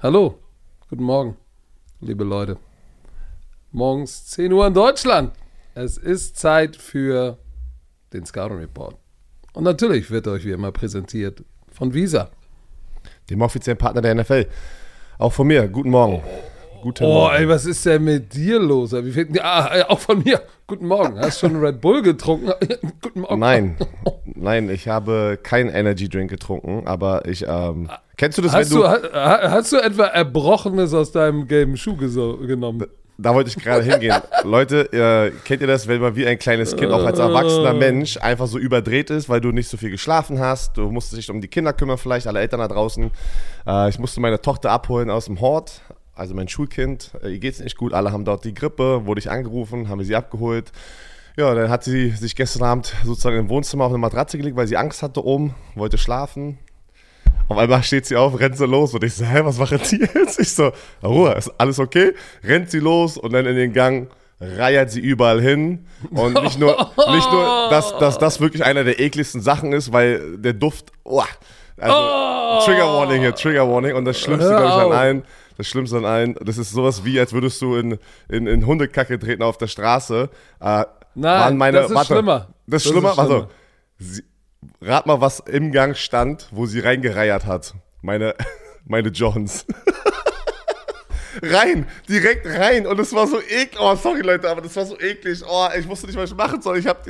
Hallo, guten Morgen, liebe Leute. Morgens 10 Uhr in Deutschland. Es ist Zeit für den Scouting Report. Und natürlich wird euch wie immer präsentiert von Visa. Dem offiziellen Partner der NFL. Auch von mir, guten Morgen. Guten oh, Morgen. ey, was ist denn mit dir los? Wie viel, ah, auch von mir. Guten Morgen. Hast du schon Red Bull getrunken? Guten Morgen. Nein, nein, ich habe keinen Energy Drink getrunken, aber ich, ähm, kennst du das, hast wenn du, du Hast du etwa Erbrochenes aus deinem gelben Schuh genommen? Da wollte ich gerade hingehen. Leute, äh, kennt ihr das, wenn man wie ein kleines Kind, auch als erwachsener Mensch, einfach so überdreht ist, weil du nicht so viel geschlafen hast? Du musstest dich um die Kinder kümmern, vielleicht alle Eltern da draußen. Äh, ich musste meine Tochter abholen aus dem Hort, also mein Schulkind. Äh, ihr geht's nicht gut, alle haben dort die Grippe, wurde ich angerufen, haben wir sie abgeholt. Ja, dann hat sie sich gestern Abend sozusagen im Wohnzimmer auf eine Matratze gelegt, weil sie Angst hatte oben, wollte schlafen. Auf einmal steht sie auf, rennt sie los und ich so, hä, was machen die jetzt? Ich so, Ruhe, ist alles okay? Rennt sie los und dann in den Gang reiert sie überall hin. Und nicht nur, nicht nur dass, dass das wirklich einer der ekligsten Sachen ist, weil der Duft, oh, also oh. Trigger Warning hier, Trigger Warning. Und das Schlimmste, glaube ich, an allen, das Schlimmste an allen, das ist sowas wie, als würdest du in, in, in Hundekacke treten auf der Straße. Äh, Nein, meine, das ist warte, schlimmer. Das ist schlimmer? Das ist schlimmer. Also, rat mal, was im Gang stand, wo sie reingereiert hat. Meine, meine Johns. rein, direkt rein. Und es war so eklig. Oh, sorry Leute, aber das war so eklig. Oh, ich wusste nicht, was ich machen soll. Ich habe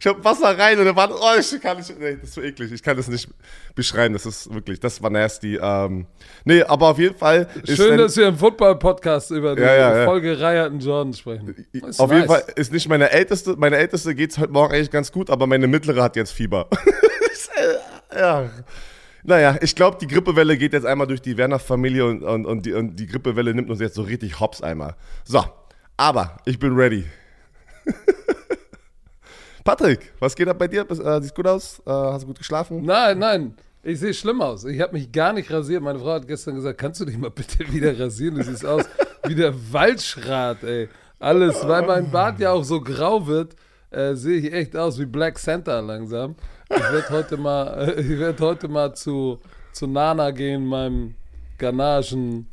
ich hab Wasser rein und dann war, oh, ich kann nicht, nee, das ist so eklig. Ich kann das nicht beschreiben. Das ist wirklich, das war nasty. Ähm, nee, aber auf jeden Fall. Schön, wenn, dass wir im Football-Podcast über die ja, ja, ja. vollgereierten Jordan sprechen. Auf nice. jeden Fall ist nicht meine älteste, meine älteste geht es heute Morgen eigentlich ganz gut, aber meine mittlere hat jetzt Fieber. ja. Naja, ich glaube, die Grippewelle geht jetzt einmal durch die Werner-Familie und, und, und, die, und die Grippewelle nimmt uns jetzt so richtig hops einmal. So, aber ich bin ready. Patrick, was geht ab bei dir? Äh, siehst gut aus? Äh, hast du gut geschlafen? Nein, nein. Ich sehe schlimm aus. Ich habe mich gar nicht rasiert. Meine Frau hat gestern gesagt, kannst du dich mal bitte wieder rasieren? Du siehst aus wie der Waldschrat, ey. Alles, weil mein Bart ja auch so grau wird, äh, sehe ich echt aus wie Black Santa langsam. Ich werde heute mal, ich werd heute mal zu, zu Nana gehen, meinem Ganagen.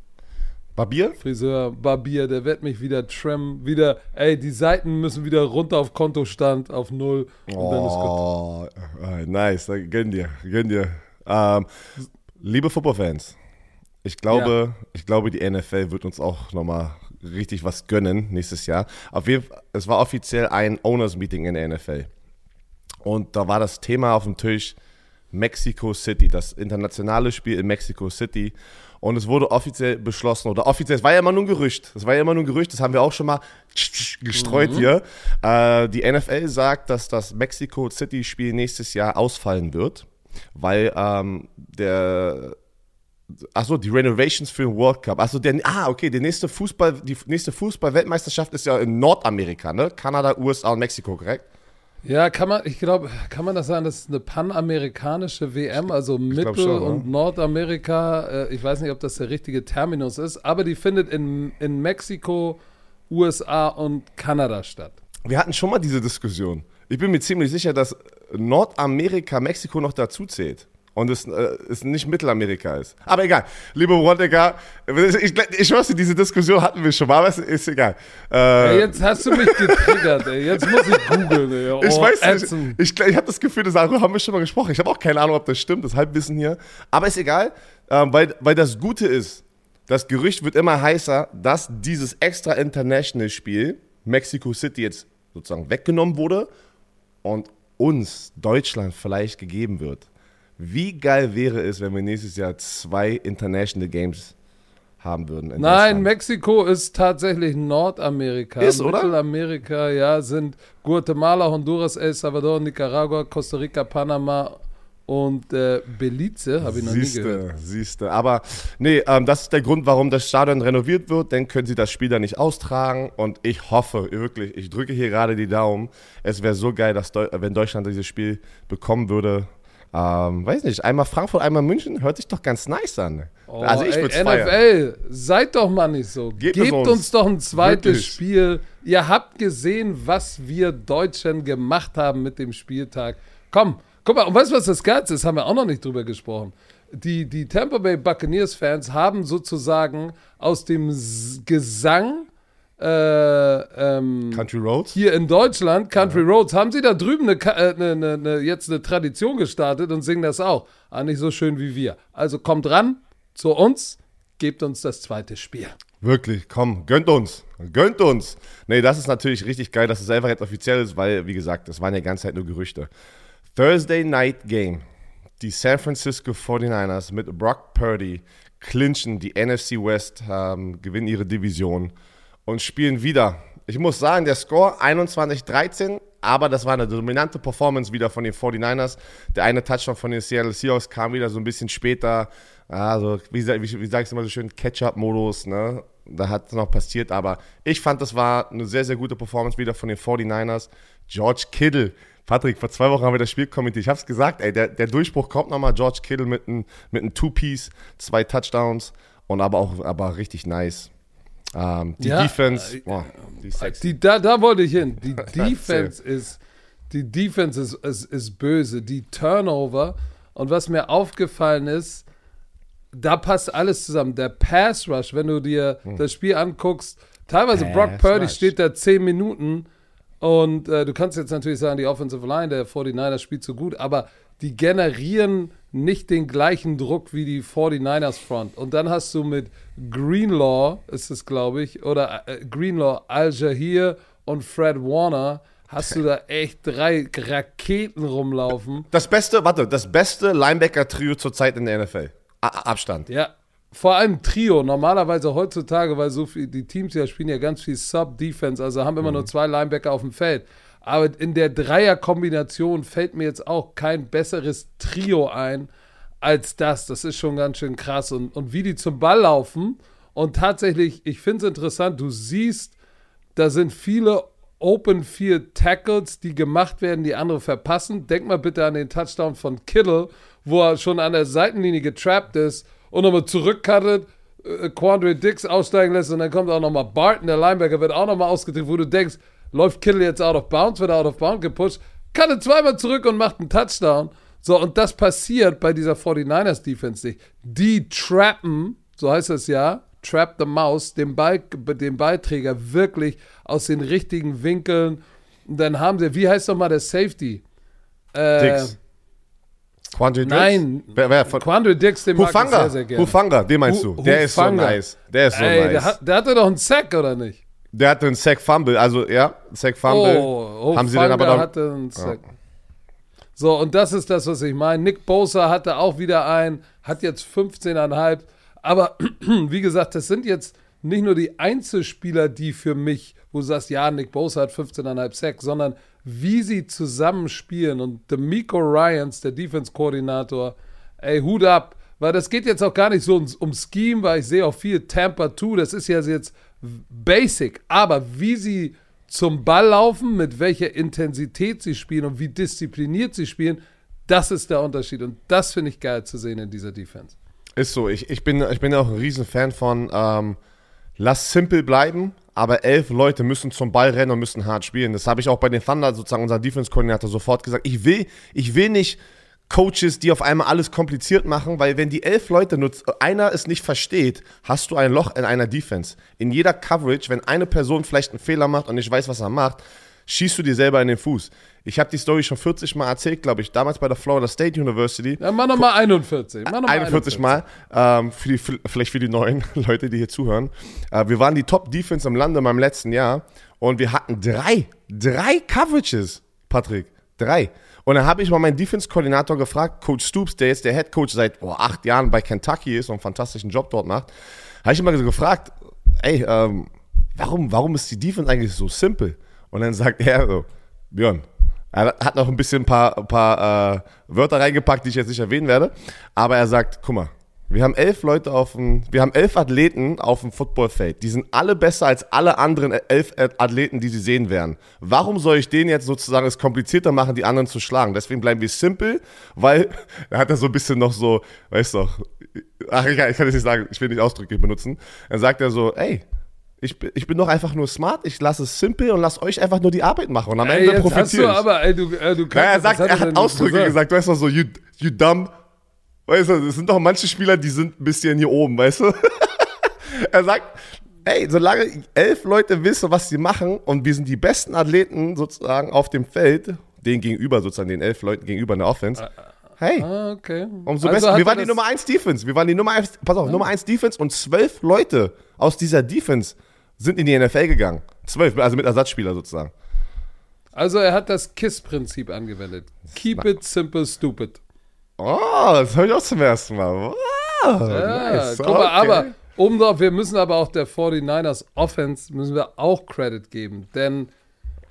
Barbier? Friseur, Barbier, der wird mich wieder trimmen, wieder, ey, die Seiten müssen wieder runter auf Kontostand, auf Null. Und oh, dann ist gut. Oh, nice, gönn dir, gönn dir. Ähm, liebe Footballfans, ich glaube, ja. ich glaube, die NFL wird uns auch nochmal richtig was gönnen nächstes Jahr. Auf jeden Fall, es war offiziell ein Owners Meeting in der NFL. Und da war das Thema auf dem Tisch Mexico City, das internationale Spiel in Mexico City. Und es wurde offiziell beschlossen, oder offiziell, es war ja immer nur ein Gerücht, es war ja immer nur ein Gerücht, das haben wir auch schon mal gestreut mhm. hier. Äh, die NFL sagt, dass das Mexico City-Spiel nächstes Jahr ausfallen wird, weil ähm, der Achso, die Renovations für den World Cup. Achso, der, ah, okay, der nächste Fußball, die nächste Fußball-Weltmeisterschaft ist ja in Nordamerika, ne? Kanada, USA und Mexiko, korrekt? Ja, kann man, ich glaube, kann man das sagen, das ist eine panamerikanische WM, also Mittel- schon, und ja. Nordamerika. Äh, ich weiß nicht, ob das der richtige Terminus ist, aber die findet in, in Mexiko, USA und Kanada statt. Wir hatten schon mal diese Diskussion. Ich bin mir ziemlich sicher, dass Nordamerika Mexiko noch dazu zählt und es, äh, es nicht Mittelamerika ist. Aber egal, liebe Rodegger, ich, ich weiß, diese Diskussion hatten wir schon mal, aber es ist egal. Äh, ja, jetzt hast du mich getriggert, ey. Jetzt muss ich googeln, Oh, ich weiß nicht, ich, ich, ich habe das Gefühl, darüber haben wir schon mal gesprochen. Ich habe auch keine Ahnung, ob das stimmt, das Halbwissen hier. Aber ist egal, äh, weil, weil das Gute ist, das Gerücht wird immer heißer, dass dieses extra International Spiel Mexico City jetzt sozusagen weggenommen wurde und uns, Deutschland, vielleicht gegeben wird. Wie geil wäre es, wenn wir nächstes Jahr zwei International Games haben würden? Nein, Mexiko ist tatsächlich Nordamerika. Ist, oder? Mittelamerika, ja, sind Guatemala, Honduras, El Salvador, Nicaragua, Costa Rica, Panama und äh, Belize, habe ich noch siehste, nie gehört. Siehste, aber nee, ähm, das ist der Grund, warum das Stadion renoviert wird. Dann können sie das Spiel da nicht austragen. Und ich hoffe, wirklich, ich drücke hier gerade die Daumen. Es wäre so geil, dass Deu wenn Deutschland dieses Spiel bekommen würde. Ähm, weiß nicht, einmal Frankfurt, einmal München, hört sich doch ganz nice an. Oh, also ich würde NFL, feiern. seid doch mal nicht so. Gebt, Gebt uns, uns, doch ein zweites wirklich. Spiel. Ihr habt gesehen, was wir Deutschen gemacht haben mit dem Spieltag. Komm, guck mal, und weißt du, was das Geilste ist? Haben wir auch noch nicht drüber gesprochen. die, die Tampa Bay Buccaneers-Fans haben sozusagen aus dem Gesang äh, ähm, Country Roads? hier in Deutschland, Country Roads, haben sie da drüben eine, äh, eine, eine, eine, jetzt eine Tradition gestartet und singen das auch. Ah, nicht so schön wie wir. Also kommt ran zu uns, gebt uns das zweite Spiel. Wirklich, komm, gönnt uns. Gönnt uns. Nee, das ist natürlich richtig geil, dass es einfach jetzt offiziell ist, weil, wie gesagt, das waren ja die ganze Zeit nur Gerüchte. Thursday Night Game. Die San Francisco 49ers mit Brock Purdy clinchen die NFC West, ähm, gewinnen ihre Division und spielen wieder. Ich muss sagen, der Score 21-13, aber das war eine dominante Performance wieder von den 49ers. Der eine Touchdown von den Seattle Seahawks kam wieder so ein bisschen später. Also, wie, wie, wie sagst du immer so schön, Catch-up-Modus, ne? Da hat es noch passiert, aber ich fand, das war eine sehr, sehr gute Performance wieder von den 49ers. George Kittle. Patrick, vor zwei Wochen haben wir das Spiel kommentiert. Ich hab's gesagt, ey, der, der Durchbruch kommt nochmal. George Kittle mit einem mit einem Two-Piece, zwei Touchdowns und aber auch aber richtig nice. Ähm, die Ja, Defense, äh, boah, die. Die, da, da wollte ich hin. Die Defense ist, die Defense ist, ist, ist böse. Die Turnover. Und was mir aufgefallen ist, da passt alles zusammen. Der Pass Rush, wenn du dir das Spiel anguckst, teilweise Pass Brock Purdy Rush. steht da 10 Minuten und äh, du kannst jetzt natürlich sagen, die Offensive Line der 49ers spielt so gut, aber die generieren nicht den gleichen Druck wie die 49ers Front. Und dann hast du mit Greenlaw, ist es glaube ich, oder äh, Greenlaw, Al Jahir und Fred Warner, hast du da echt drei Raketen rumlaufen. Das beste, warte, das beste Linebacker-Trio zurzeit in der NFL. A Abstand. Ja, vor allem Trio. Normalerweise heutzutage, weil so viel, die Teams ja spielen ja ganz viel Sub-Defense, also haben immer nur zwei Linebacker auf dem Feld. Aber in der Dreier-Kombination fällt mir jetzt auch kein besseres Trio ein als das. Das ist schon ganz schön krass. Und, und wie die zum Ball laufen. Und tatsächlich, ich finde es interessant, du siehst, da sind viele Open Field Tackles, die gemacht werden, die andere verpassen. Denk mal bitte an den Touchdown von Kittle, wo er schon an der Seitenlinie getrappt ist und nochmal zurückcuttet, äh, Quandre Dix aussteigen lässt und dann kommt auch nochmal Barton, der Linebacker, wird auch nochmal ausgedrückt, wo du denkst, läuft Kittle jetzt out of bounds, wird er out of bounds gepusht, cuttet zweimal zurück und macht einen Touchdown. So, und das passiert bei dieser 49ers Defense nicht. Die trappen, so heißt es ja, trap the mouse, den, Ball, den Ballträger wirklich aus den richtigen Winkeln. Und dann haben sie, wie heißt nochmal der Safety? Äh, Dix. Quandre Dix? Nein, Wer, wer von, Quandre Dix, den mag ich Hufanga. sehr, sehr gerne. Hufanga, den meinst du. Der ist so Hufanga. nice. Der ist so Ey, nice. der, hat, der hatte doch einen Sack, oder nicht? Der hatte einen Sack Fumble, also ja, Sack Fumble. Oh, haben sie dann aber dann, hatte einen Sack. So, und das ist das, was ich meine. Nick Bosa hatte auch wieder einen, hat jetzt 15,5. Aber wie gesagt, das sind jetzt nicht nur die Einzelspieler, die für mich, wo du sagst, ja, Nick Bosa hat 15,5 Sacks, sondern wie sie zusammen spielen. Und D'Amico Ryans, der Defense-Koordinator, ey, Hut ab. Weil das geht jetzt auch gar nicht so ums, um Scheme, weil ich sehe auch viel Tampa 2, das ist ja jetzt basic. Aber wie sie zum Ball laufen, mit welcher Intensität sie spielen und wie diszipliniert sie spielen, das ist der Unterschied. Und das finde ich geil zu sehen in dieser Defense. Ist so. Ich, ich, bin, ich bin auch ein Riesenfan von ähm, lass simpel bleiben, aber elf Leute müssen zum Ball rennen und müssen hart spielen. Das habe ich auch bei den Thunder, sozusagen unser Defense-Koordinator, sofort gesagt. Ich will, ich will nicht Coaches, die auf einmal alles kompliziert machen, weil wenn die elf Leute nur einer es nicht versteht, hast du ein Loch in einer Defense. In jeder Coverage, wenn eine Person vielleicht einen Fehler macht und nicht weiß, was er macht, schießt du dir selber in den Fuß. Ich habe die Story schon 40 Mal erzählt, glaube ich, damals bei der Florida State University. Ja, mach nochmal 41. Mach noch mal 41 Mal, ähm, für die, vielleicht für die neuen Leute, die hier zuhören. Äh, wir waren die Top-Defense im Lande in meinem letzten Jahr und wir hatten drei, drei Coverages, Patrick, drei. Und dann habe ich mal meinen Defense-Koordinator gefragt, Coach Stoops, der jetzt der Head Coach seit oh, acht Jahren bei Kentucky ist und einen fantastischen Job dort macht, habe ich immer so gefragt, ey, ähm, warum, warum ist die Defense eigentlich so simpel? Und dann sagt er so, Björn, er hat noch ein bisschen ein paar, paar äh, Wörter reingepackt, die ich jetzt nicht erwähnen werde. Aber er sagt, guck mal, wir haben elf Leute auf dem, wir haben elf Athleten auf dem Footballfeld. Die sind alle besser als alle anderen elf Athleten, die sie sehen werden. Warum soll ich denen jetzt sozusagen es komplizierter machen, die anderen zu schlagen? Deswegen bleiben wir simpel, weil er hat da so ein bisschen noch so, weißt du, ach egal, ich kann das nicht sagen, ich will nicht Ausdrücke benutzen. Dann sagt er so, ey, ich, bin- ich bin doch einfach nur smart, ich lasse es simpel und lasse euch einfach nur die Arbeit machen. Und am Ey, Ende jetzt hast profitiere du ich. aber, ey, du, äh, du Naja, er kannst- sagt, er hat Ausdrücke gesagt, weißt du, so, you, you dumb, Weißt du, es sind doch manche Spieler, die sind ein bisschen hier oben, weißt du? er sagt, ey, solange elf Leute wissen, was sie machen und wir sind die besten Athleten sozusagen auf dem Feld, denen gegenüber, sozusagen den elf Leuten gegenüber in der Offense, hey, Ah, okay. umso Also besser. Wir waren die Nummer 1 Defense. Wir waren die Nummer 1, pass auf, Nummer 1 Defense und zwölf Leute aus dieser Defense sind in die NFL gegangen. Zwölf, also mit Ersatzspieler sozusagen. Also er hat das KISS-Prinzip angewendet. Keep it simple, stupid. Oh, das habe ich auch zum ersten Mal. Wow, Ja, nice. guck mal, Okay. aber um noch, wir müssen aber auch der 49ers Offense müssen wir auch Credit geben, denn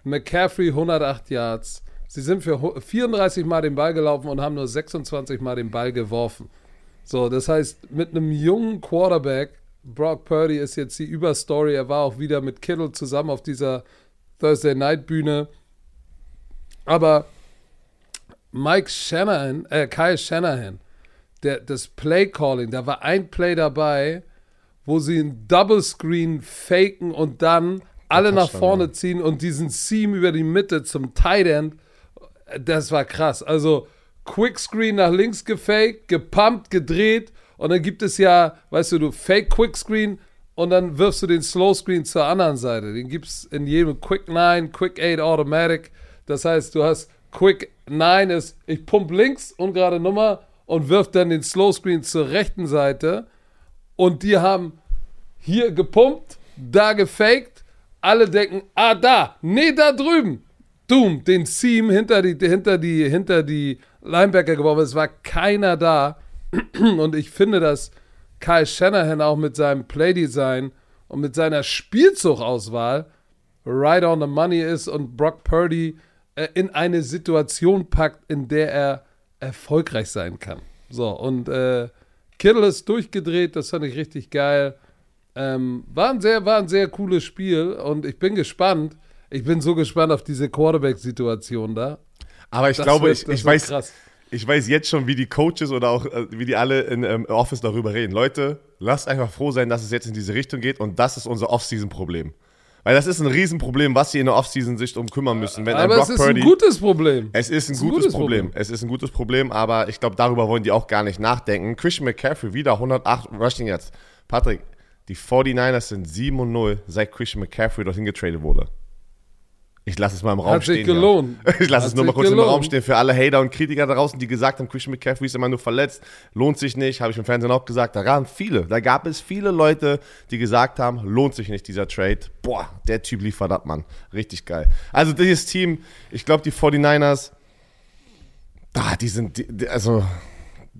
McCaffrey 108 Yards. Sie sind für hu- 34 Mal den Ball gelaufen und haben nur 26 Mal den Ball geworfen. So, das heißt, mit einem jungen Quarterback, Brock Purdy ist jetzt die Überstory, er war auch wieder mit Kittle zusammen auf dieser Thursday Night Bühne. Aber Mike Shanahan, äh, Kyle Shanahan, der, das Play Calling, da war ein Play dabei, wo sie ein Double Screen faken und dann alle nach vorne ziehen und diesen Seam über die Mitte zum Tight End. Das war krass. Also Quick Screen nach links gefaked, gepumpt, gedreht und dann gibt es ja, weißt du, du Fake Quick Screen und dann wirfst du den Slow Screen zur anderen Seite. Den gibt es in jedem Quick 9, Quick 8 Automatic. Das heißt, du hast Quick 9 ist, ich pump links, ungerade Nummer und wirf dann den Slow Screen zur rechten Seite und die haben hier gepumpt, da gefaked. Alle denken, ah, da, nee, da drüben. Doom, den Seam hinter die, hinter die, hinter die Linebacker geworfen. Es war keiner da. Und ich finde, dass Kyle Shanahan auch mit seinem Playdesign und mit seiner Spielzugauswahl right on the money ist und Brock Purdy in eine Situation packt, in der er erfolgreich sein kann. So, und äh, Kittle ist durchgedreht, das fand ich richtig geil. Ähm, war, ein sehr, war ein sehr cooles Spiel und ich bin gespannt. Ich bin so gespannt auf diese Quarterback-Situation da. Aber ich Das glaube, wird- ich, ich, weiß, krass. ich weiß jetzt schon, wie die Coaches oder auch äh, wie die alle in ähm, Office darüber reden. Leute, lasst einfach froh sein, dass es jetzt in diese Richtung geht und das ist unser Off-Season-Problem. Weil das ist ein Riesenproblem, was sie in der Off-Season sich um kümmern müssen. Wenn ein Aber Brock es ist Purdy, ein gutes Problem. Es ist ein, gutes, Problem. Es ist ein gutes Problem, aber ich glaube, darüber wollen die auch gar nicht nachdenken. Christian McCaffrey wieder 108 Rushing Yards. Patrick, die 49ers sind 7 und 0, seit Christian McCaffrey dorthin getradet wurde. Ich lasse es mal im Raum Hat sich stehen. gelohnt. Ja. Ich lasse Hat es nur mal sich kurz im gelohnt. Raum stehen für alle Hater und Kritiker da draußen, die gesagt haben, Christian McCaffrey ist immer nur verletzt, lohnt sich nicht, habe ich im Fernsehen auch gesagt. Da gab viele, da gab es viele Leute, die gesagt haben, lohnt sich nicht dieser Trade. Boah, der Typ liefert ab, Mann. Richtig geil. Also dieses Team, ich glaube, die 49ers, ah, die sind, die, also,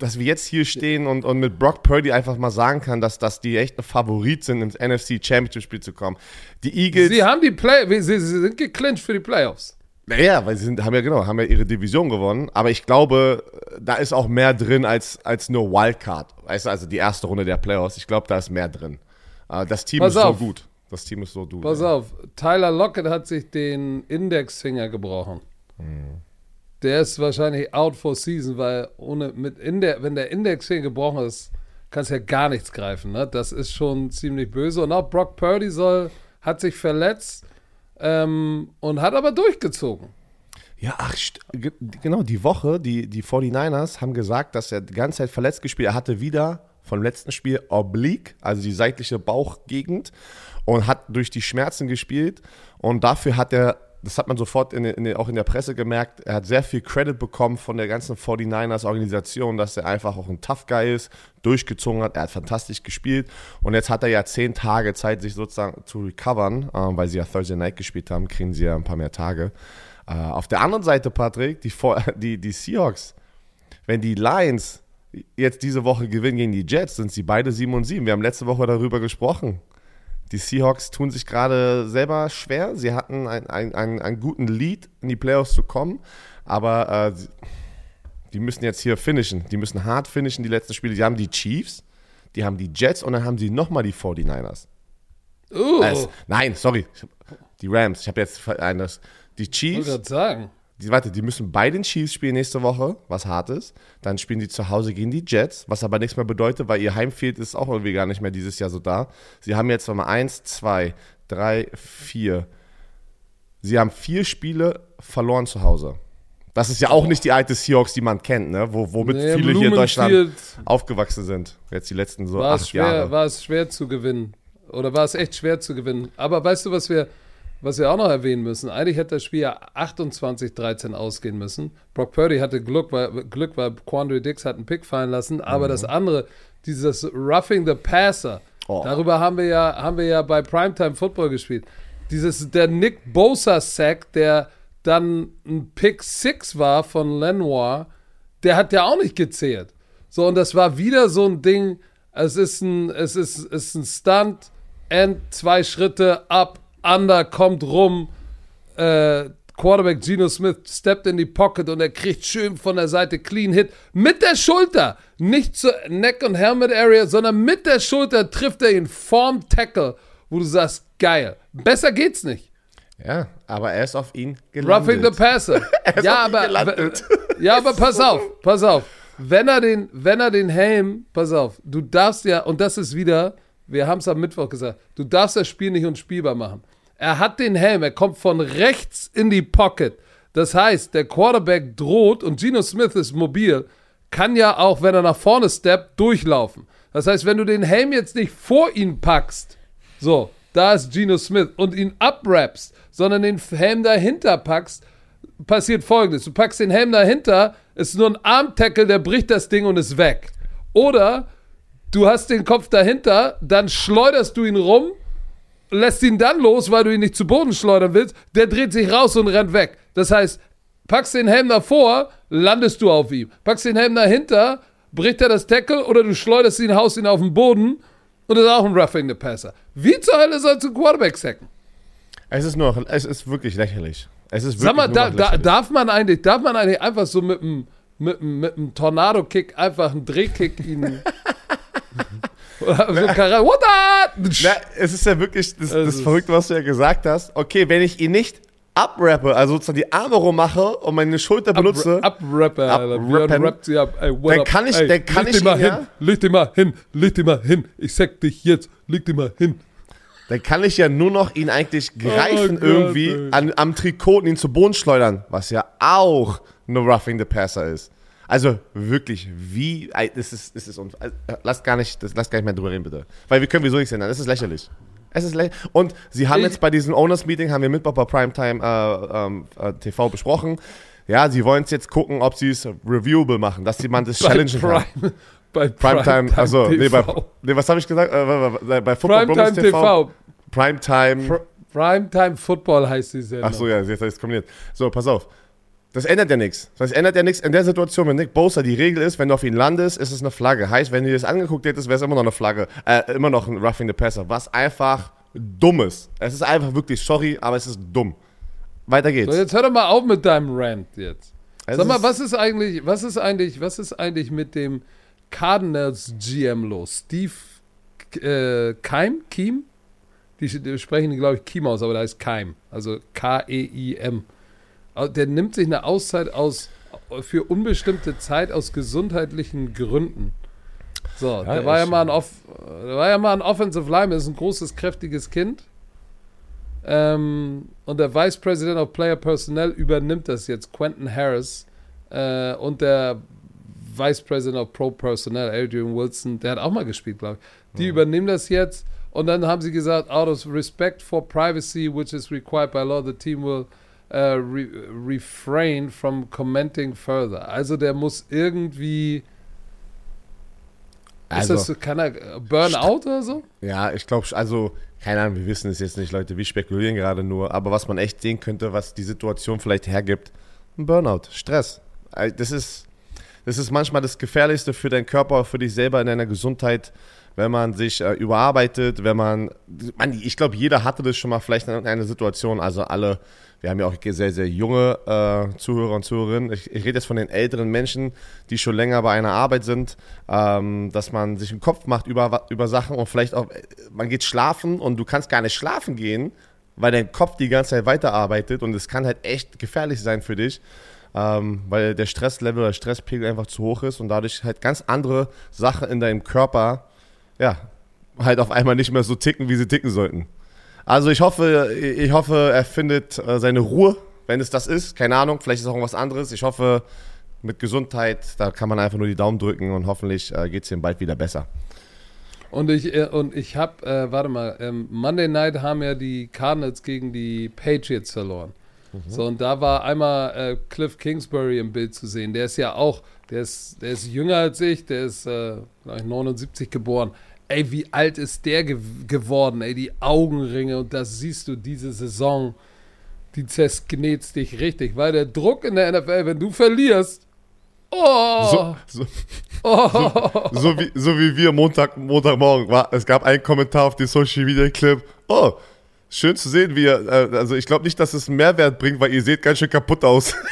dass wir jetzt hier stehen und, und mit Brock Purdy einfach mal sagen kann, dass, dass die echt ein Favorit sind, ins NFC Championship Spiel zu kommen. Die Eagles. Sie haben die Play, sie, sie sind geclincht für die Playoffs. Naja, weil sie sind, haben ja genau, haben ja ihre Division gewonnen. Aber ich glaube, da ist auch mehr drin als, als nur Wildcard. Weißt du, also die erste Runde der Playoffs. Ich glaube, da ist mehr drin. Äh, Das Team Pass ist auf. so gut. Das Team ist so gut. Pass ja. auf, Tyler Lockett hat sich den Indexfinger gebrochen. Hm. Der ist wahrscheinlich out for season, weil ohne mit Inde wenn der Indexfinger gebrochen ist, kannst ja gar nichts greifen. Ne? Das ist schon ziemlich böse. Und auch Brock Purdy soll, hat sich verletzt ähm, und hat aber durchgezogen. Ja, ach, genau, die Woche, die, die 49ers haben gesagt, dass er die ganze Zeit verletzt gespielt Er hatte wieder vom letzten Spiel Oblique, also die seitliche Bauchgegend, und hat durch die Schmerzen gespielt. Und dafür hat er, das hat man sofort in, in, auch in der Presse gemerkt, er hat sehr viel Credit bekommen von der ganzen 49ers-Organisation, dass er einfach auch ein Tough Guy ist, durchgezogen hat. Er hat fantastisch gespielt. Und jetzt hat er ja zehn Tage Zeit, sich sozusagen zu recovern, äh, weil sie ja Thursday Night gespielt haben, kriegen sie ja ein paar mehr Tage. Äh, auf der anderen Seite, Patrick, die, die, die Seahawks, wenn die Lions jetzt diese Woche gewinnen gegen die Jets, sind sie beide 7 und 7. Wir haben letzte Woche darüber gesprochen. Die Seahawks tun sich gerade selber schwer. Sie hatten ein- ein- ein- einen guten Lead, in die Playoffs zu kommen, aber äh, die müssen jetzt hier finishen. Die müssen hart finishen, die letzten Spiele. Die haben die Chiefs, die haben die Jets und dann haben sie nochmal die 49ers. Uh, Äh, nein, sorry. Ich Die Rams. Ich habe jetzt ver- ein- das. Die ich Chiefs. gerade sagen. Die, warte, die müssen bei den Chiefs spielen nächste Woche, was hart ist. Dann spielen die zu Hause gegen die Jets, was aber nichts mehr bedeutet, weil ihr Heimfield ist auch irgendwie gar nicht mehr dieses Jahr so da. Sie haben jetzt nochmal eins, zwei, drei, vier. Sie haben vier Spiele verloren zu Hause. Das ist ja auch nicht die alte Seahawks, die man kennt, ne? Wo, womit Nee, viele hier in Deutschland aufgewachsen sind. Jetzt die letzten so war acht schwer, Jahre. war es schwer zu gewinnen. Oder war es echt schwer zu gewinnen. Aber weißt du, was wir, was wir auch noch erwähnen müssen? Eigentlich hätte das Spiel ja 28-13 ausgehen müssen. Brock Purdy hatte Glück, weil, Glück, weil Quandre Dix hat einen Pick fallen lassen. Aber das andere, dieses Roughing the Passer, Oh. darüber haben wir ja, haben wir ja bei Primetime Football gespielt. Dieses, der Nick Bosa-Sack, der dann ein Pick 6 war von Lenoir, der hat ja auch nicht gezählt. So, und das war wieder so ein Ding, es ist ein, es ist, es ist ein Stunt, End, zwei Schritte, ab, under, kommt rum, äh, Quarterback Geno Smith steppt in die Pocket und er kriegt schön von der Seite Clean Hit mit der Schulter. Nicht zur Neck- und Helmet Area, sondern mit der Schulter trifft er ihn vorm Tackle, wo du sagst, geil. Besser geht's nicht. Ja, aber er ist auf ihn gelandet. Roughing the Passer. ja, aber, ja, aber pass auf, pass auf. Wenn er den, wenn er den Helm, pass auf, du darfst ja, und das ist wieder, wir haben es am Mittwoch gesagt, du darfst das Spiel nicht unspielbar machen. Er hat den Helm, er kommt von rechts in die Pocket. Das heißt, der Quarterback droht und Geno Smith ist mobil, kann ja auch, wenn er nach vorne steppt, durchlaufen. Das heißt, wenn du den Helm jetzt nicht vor ihn packst, so, da ist Geno Smith und ihn abwrappst, sondern den Helm dahinter packst, passiert folgendes: Du packst den Helm dahinter, ist nur ein Armtackle, der bricht das Ding und ist weg. Oder du hast den Kopf dahinter, dann schleuderst du ihn rum, lässt ihn dann los, weil du ihn nicht zu Boden schleudern willst, der dreht sich raus und rennt weg. Das heißt, packst den Helm davor, landest du auf ihm. Packst den Helm dahinter, bricht er das Tackle oder du schleuderst ihn, haust ihn auf den Boden und das ist auch ein Roughing the Passer. Wie zur Hölle sollst du einen Quarterback sacken? Es ist nur, es ist wirklich lächerlich. Es ist wirklich Sag mal, nur da, da, darf man eigentlich, darf man eigentlich einfach so mit einem mit, mit einem Tornado-Kick einfach einen Drehkick ihn. What? Na, es ist ja wirklich das, das ist- Verrückte, was du ja gesagt hast. Okay, wenn ich ihn nicht abrappe, also sozusagen die Arme rummache und meine Schulter benutze. Abrappen. Björn rappt sie ab. Ey, what Dann up? kann ich- Ey, dann kann leg ich dich mal ihn, hin, ja? leg dich mal hin, leg dich mal hin. Ich sag dich jetzt, leg dich mal hin. dann kann ich ja nur noch ihn eigentlich greifen Gott, irgendwie ey. an, am Trikot und ihn zu Boden schleudern, was ja auch eine Roughing the Passer ist. Also wirklich, wie, das ist, das ist, uns- äh, lass gar nicht, das, lass gar nicht mehr drüber reden, bitte. Weil wir können wieso nichts ändern, das ist lächerlich. Es ist lächerlich. Und sie haben jetzt bei diesem Owners Meeting, haben wir mit bei Primetime äh, ähm, äh, TV besprochen, ja, sie wollen es jetzt gucken, ob sie es reviewable machen, dass jemand das challengen kann. Prime, bei Primetime, also, nee, bei, nee, was habe ich gesagt? Äh, bei, Football Primetime TV. Primetime. Pr Primetime Football heißt die Sendung. Ach so, ja, jetzt habe ich es kombiniert. So, pass auf. Das ändert ja nichts. Das ändert ja nichts in der Situation, wenn Nick Bosa die Regel ist, wenn du auf ihn landest, ist es eine Flagge. Heißt, wenn du dir das angeguckt hättest, wäre es immer noch eine Flagge. Äh, immer noch ein Roughing the Passer. Was einfach dumm ist. Es ist einfach wirklich sorry, aber es ist dumm. Weiter geht's. So, jetzt hör doch mal auf mit deinem Rant jetzt. Es Sag mal, was ist eigentlich, was ist eigentlich, was ist eigentlich mit dem Cardinals GM los? Steve äh, Keim? Kiem? Die, die sprechen, glaube ich, Kiem aus, aber da heißt Keim. Also K-E-I-M. Der nimmt sich eine Auszeit aus für unbestimmte Zeit aus gesundheitlichen Gründen. So, der war ja mal ein Off, der war ja mal ein Offensive Lineman, ist ein großes, kräftiges Kind. Ähm, und der Vice President of Player Personnel übernimmt das jetzt, Quentin Harris. Äh, und der Vice President of Pro Personnel, Adrian Wilson, der hat auch mal gespielt, glaube ich. Die übernehmen das jetzt. Und dann haben sie gesagt, out of respect for privacy, which is required by law, the team will uh, re refrain from commenting further. Also der muss irgendwie. Also, ist das, kann er äh, Burnout oder so? ja, ich glaube, also, keine Ahnung, wir wissen es jetzt nicht, Leute. Wir spekulieren gerade nur. Aber was man echt sehen könnte, was die Situation vielleicht hergibt, ein Burnout, Stress. Äh, Das ist, das ist manchmal das Gefährlichste für deinen Körper, für dich selber in deiner Gesundheit, wenn man sich äh, überarbeitet, wenn man, man ich glaube, jeder hatte das schon mal vielleicht in irgendeiner Situation, also alle, wir haben ja auch sehr, sehr junge äh, Zuhörer und Zuhörerinnen, ich, ich rede jetzt von den älteren Menschen, die schon länger bei einer Arbeit sind, ähm, dass man sich einen Kopf macht über, über Sachen und vielleicht auch, äh, man geht schlafen und du kannst gar nicht schlafen gehen, weil dein Kopf die ganze Zeit weiterarbeitet und es kann halt echt gefährlich sein für dich ähm, weil der Stresslevel oder Stresspegel einfach zu hoch ist und dadurch halt ganz andere Sachen in deinem Körper, ja, halt auf einmal nicht mehr so ticken, wie sie ticken sollten. Also ich hoffe, ich hoffe, er findet äh, seine Ruhe, wenn es das ist. Keine Ahnung, vielleicht ist auch was anderes. Ich hoffe, mit Gesundheit, da kann man einfach nur die Daumen drücken und hoffentlich äh, geht es ihm bald wieder besser. Und ich, äh, und ich habe, äh, warte mal, ähm, Monday Night haben ja die Cardinals gegen die Patriots verloren. Mhm. So, und da war einmal Cliff Kingsbury im Bild zu sehen. Der ist ja auch, der ist, der ist jünger als ich, der ist äh, 79 geboren. Ey, wie alt ist der ge geworden? Ey, die Augenringe und das siehst du diese Saison, die zersknetzt dich richtig, weil der Druck in der NFL, wenn du verlierst, Oh. So, so, oh. so, so, wie, so wie wir Montag, Montagmorgen. War, es gab einen Kommentar auf den Social Media Clip. Oh, schön zu sehen, wie ihr. Äh, also ich glaube nicht, dass es einen Mehrwert bringt, weil ihr seht ganz schön kaputt aus.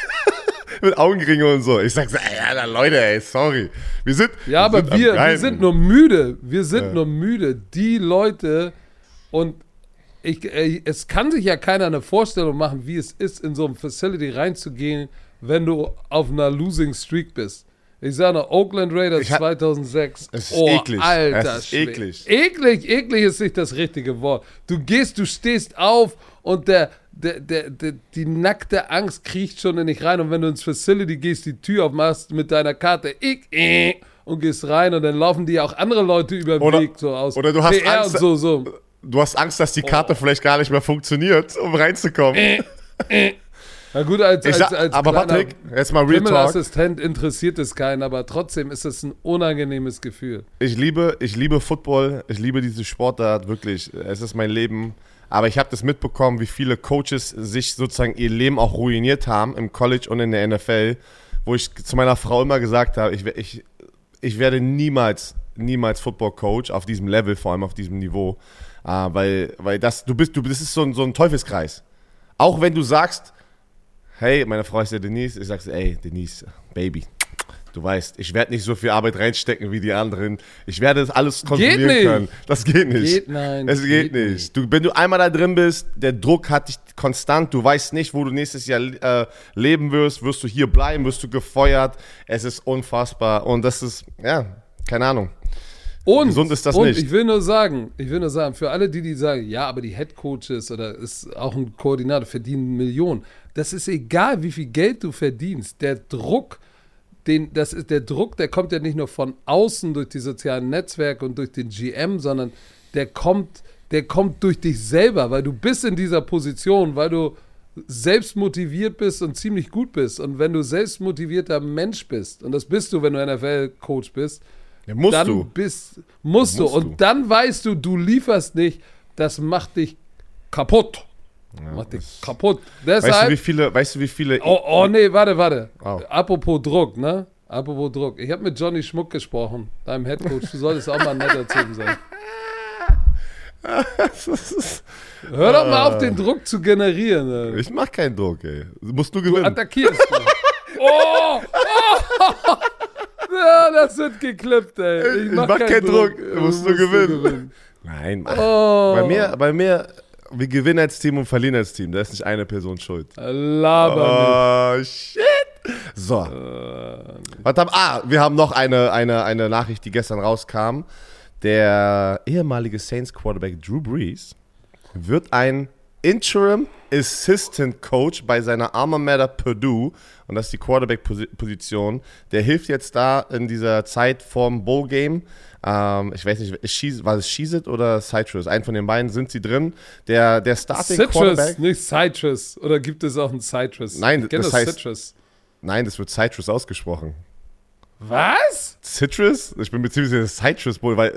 Mit Augenringe und so. Ich sag so, ey, Alter, Leute, ey, sorry. Wir sind. Ja, aber sind wir, wir sind nur müde. Wir sind ja. nur müde. Die Leute und ich, äh, es kann sich ja keiner eine Vorstellung machen, wie es ist, in so ein Facility reinzugehen wenn du auf einer Losing Streak bist. Ich sage Oakland Raiders ich 2006. Es ist oh, eklig. Alter, es ist eklig. Eklig, eklig ist nicht das richtige Wort. Du gehst, du stehst auf und der, der, der, der, die nackte Angst kriecht schon in dich rein. Und wenn du ins Facility gehst, die Tür aufmachst mit deiner Karte, ich, äh, und gehst rein und dann laufen dir auch andere Leute über den Weg so aus. Oder du hast PR Angst, so, so. Du hast Angst, dass die Karte oh. vielleicht gar nicht mehr funktioniert, um reinzukommen. Äh, äh. Na gut, als, als, als, als aber Patrick, jetzt mal Real Talk. Assistent interessiert es keinen, aber trotzdem ist es ein unangenehmes Gefühl. Ich liebe, ich liebe Football, ich liebe diese Sportart, wirklich. Es ist mein Leben. Aber ich habe das mitbekommen, wie viele Coaches sich sozusagen ihr Leben auch ruiniert haben im College und in der NFL, wo ich zu meiner Frau immer gesagt habe, ich, ich, ich werde niemals, niemals Football-Coach auf diesem Level, vor allem auf diesem Niveau. Uh, weil, weil das, du bist, du, das ist so ein, so ein Teufelskreis. Auch wenn du sagst, hey, meine Frau ist ja Denise. Ich sag so, ey, Denise, Baby, du weißt, ich werde nicht so viel Arbeit reinstecken wie die anderen. Ich werde das alles kontrollieren können. Das geht nicht. Geht, nein. Es geht, geht nicht. nicht. Du, wenn du einmal da drin bist, der Druck hat dich konstant. Du weißt nicht, wo du nächstes Jahr äh, leben wirst. Wirst du hier bleiben? Wirst du gefeuert? Es ist unfassbar. Und das ist, ja, keine Ahnung. Und, Gesund ist das und nicht. ich will nur sagen, ich will nur sagen, für alle die, die sagen, ja, aber die Head Coaches oder ist auch ein Koordinator verdienen Millionen. Das ist egal, wie viel Geld du verdienst. Der Druck, den, das ist der Druck, der kommt ja nicht nur von außen durch die sozialen Netzwerke und durch den GM, sondern der kommt, der kommt durch dich selber, weil du bist in dieser Position, weil du selbst motiviert bist und ziemlich gut bist. Und wenn du selbst motivierter Mensch bist, und das bist du, wenn du NFL-Coach bist, ja, musst dann du. Bist, musst, musst du. Und du. dann weißt du, du lieferst nicht, das macht dich kaputt. Ja, Macht dich kaputt. Deshalb, weißt du, wie viele, weißt du, wie viele. Oh, oh nee, warte, warte. Oh. Apropos Druck, ne? Apropos Druck. Ich habe mit Johnny Schmuck gesprochen, deinem Headcoach. Du solltest auch mal netter zu ihm sein. Hör doch mal auf, den Druck zu generieren. Ey. Ich mach keinen Druck, ey. Musst du gewinnen. Du attackierst. oh! oh. Ja, das wird geklippt, ey. Ich mach, ich mach keinen Druck. Druck. Musst du gewinnen. gewinnen. Nein, mach. Oh. Bei mir, bei mir wir gewinnen als Team und verlieren als Team. Da ist nicht eine Person schuld. Laber. Oh, shit. So. Äh, Was haben, ah, wir haben noch eine, eine, eine Nachricht, die gestern rauskam. Der ehemalige Saints Quarterback Drew Brees wird ein Interim Assistant Coach bei seiner Alma Mater Purdue und das ist die Quarterback-Position. Der hilft jetzt da in dieser Zeit vorm Bowl Game ähm, ich weiß nicht, war es Sheezit oder Citrus? Einen von den beiden sind sie drin. Der, der Starting Citrus, Quarterback. nicht Citrus. Oder gibt es auch einen Citrus? Nein, das, das heißt, Citrus. Nein, das wird Citrus ausgesprochen. Was? Citrus? Ich bin sicher, Citrus Bowl, weil.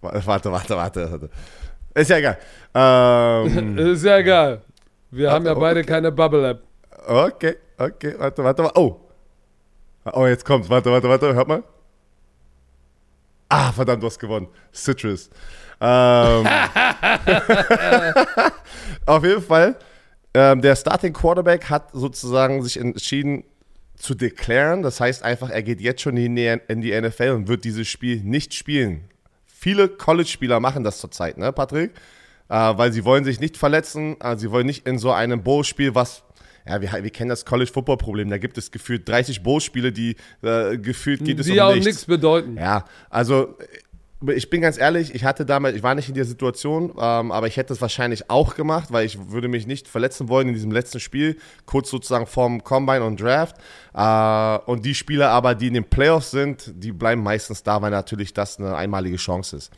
Warte, warte, warte, warte. Ist ja egal. Ähm, ist ja egal. Wir haben ja beide okay. keine Bubble App. Okay, okay, warte, warte, warte. Oh. Oh, jetzt kommt's. Warte, warte, warte, hört mal. Ah, verdammt, du hast gewonnen. Citrus. Ähm, auf jeden Fall, ähm, der Starting Quarterback hat sozusagen sich entschieden zu deklarieren. Das heißt einfach, er geht jetzt schon in die NFL und wird dieses Spiel nicht spielen. Viele College-Spieler machen das zurzeit, ne, Patrick? Äh, weil sie wollen sich nicht verletzen, äh, sie wollen nicht in so einem Bowl-Spiel, was ja, wir, wir kennen das College-Football-Problem. Da gibt es gefühlt 30 Bowl-Spiele, die äh, gefühlt geht es die um auch nichts bedeuten. Ja, also ich bin ganz ehrlich, ich hatte damals, ich war nicht in der Situation, ähm, aber ich hätte es wahrscheinlich auch gemacht, weil ich würde mich nicht verletzen wollen in diesem letzten Spiel, kurz sozusagen vorm Combine und Draft. Äh, und die Spieler aber, die in den Playoffs sind, die bleiben meistens da, weil natürlich das eine einmalige Chance ist.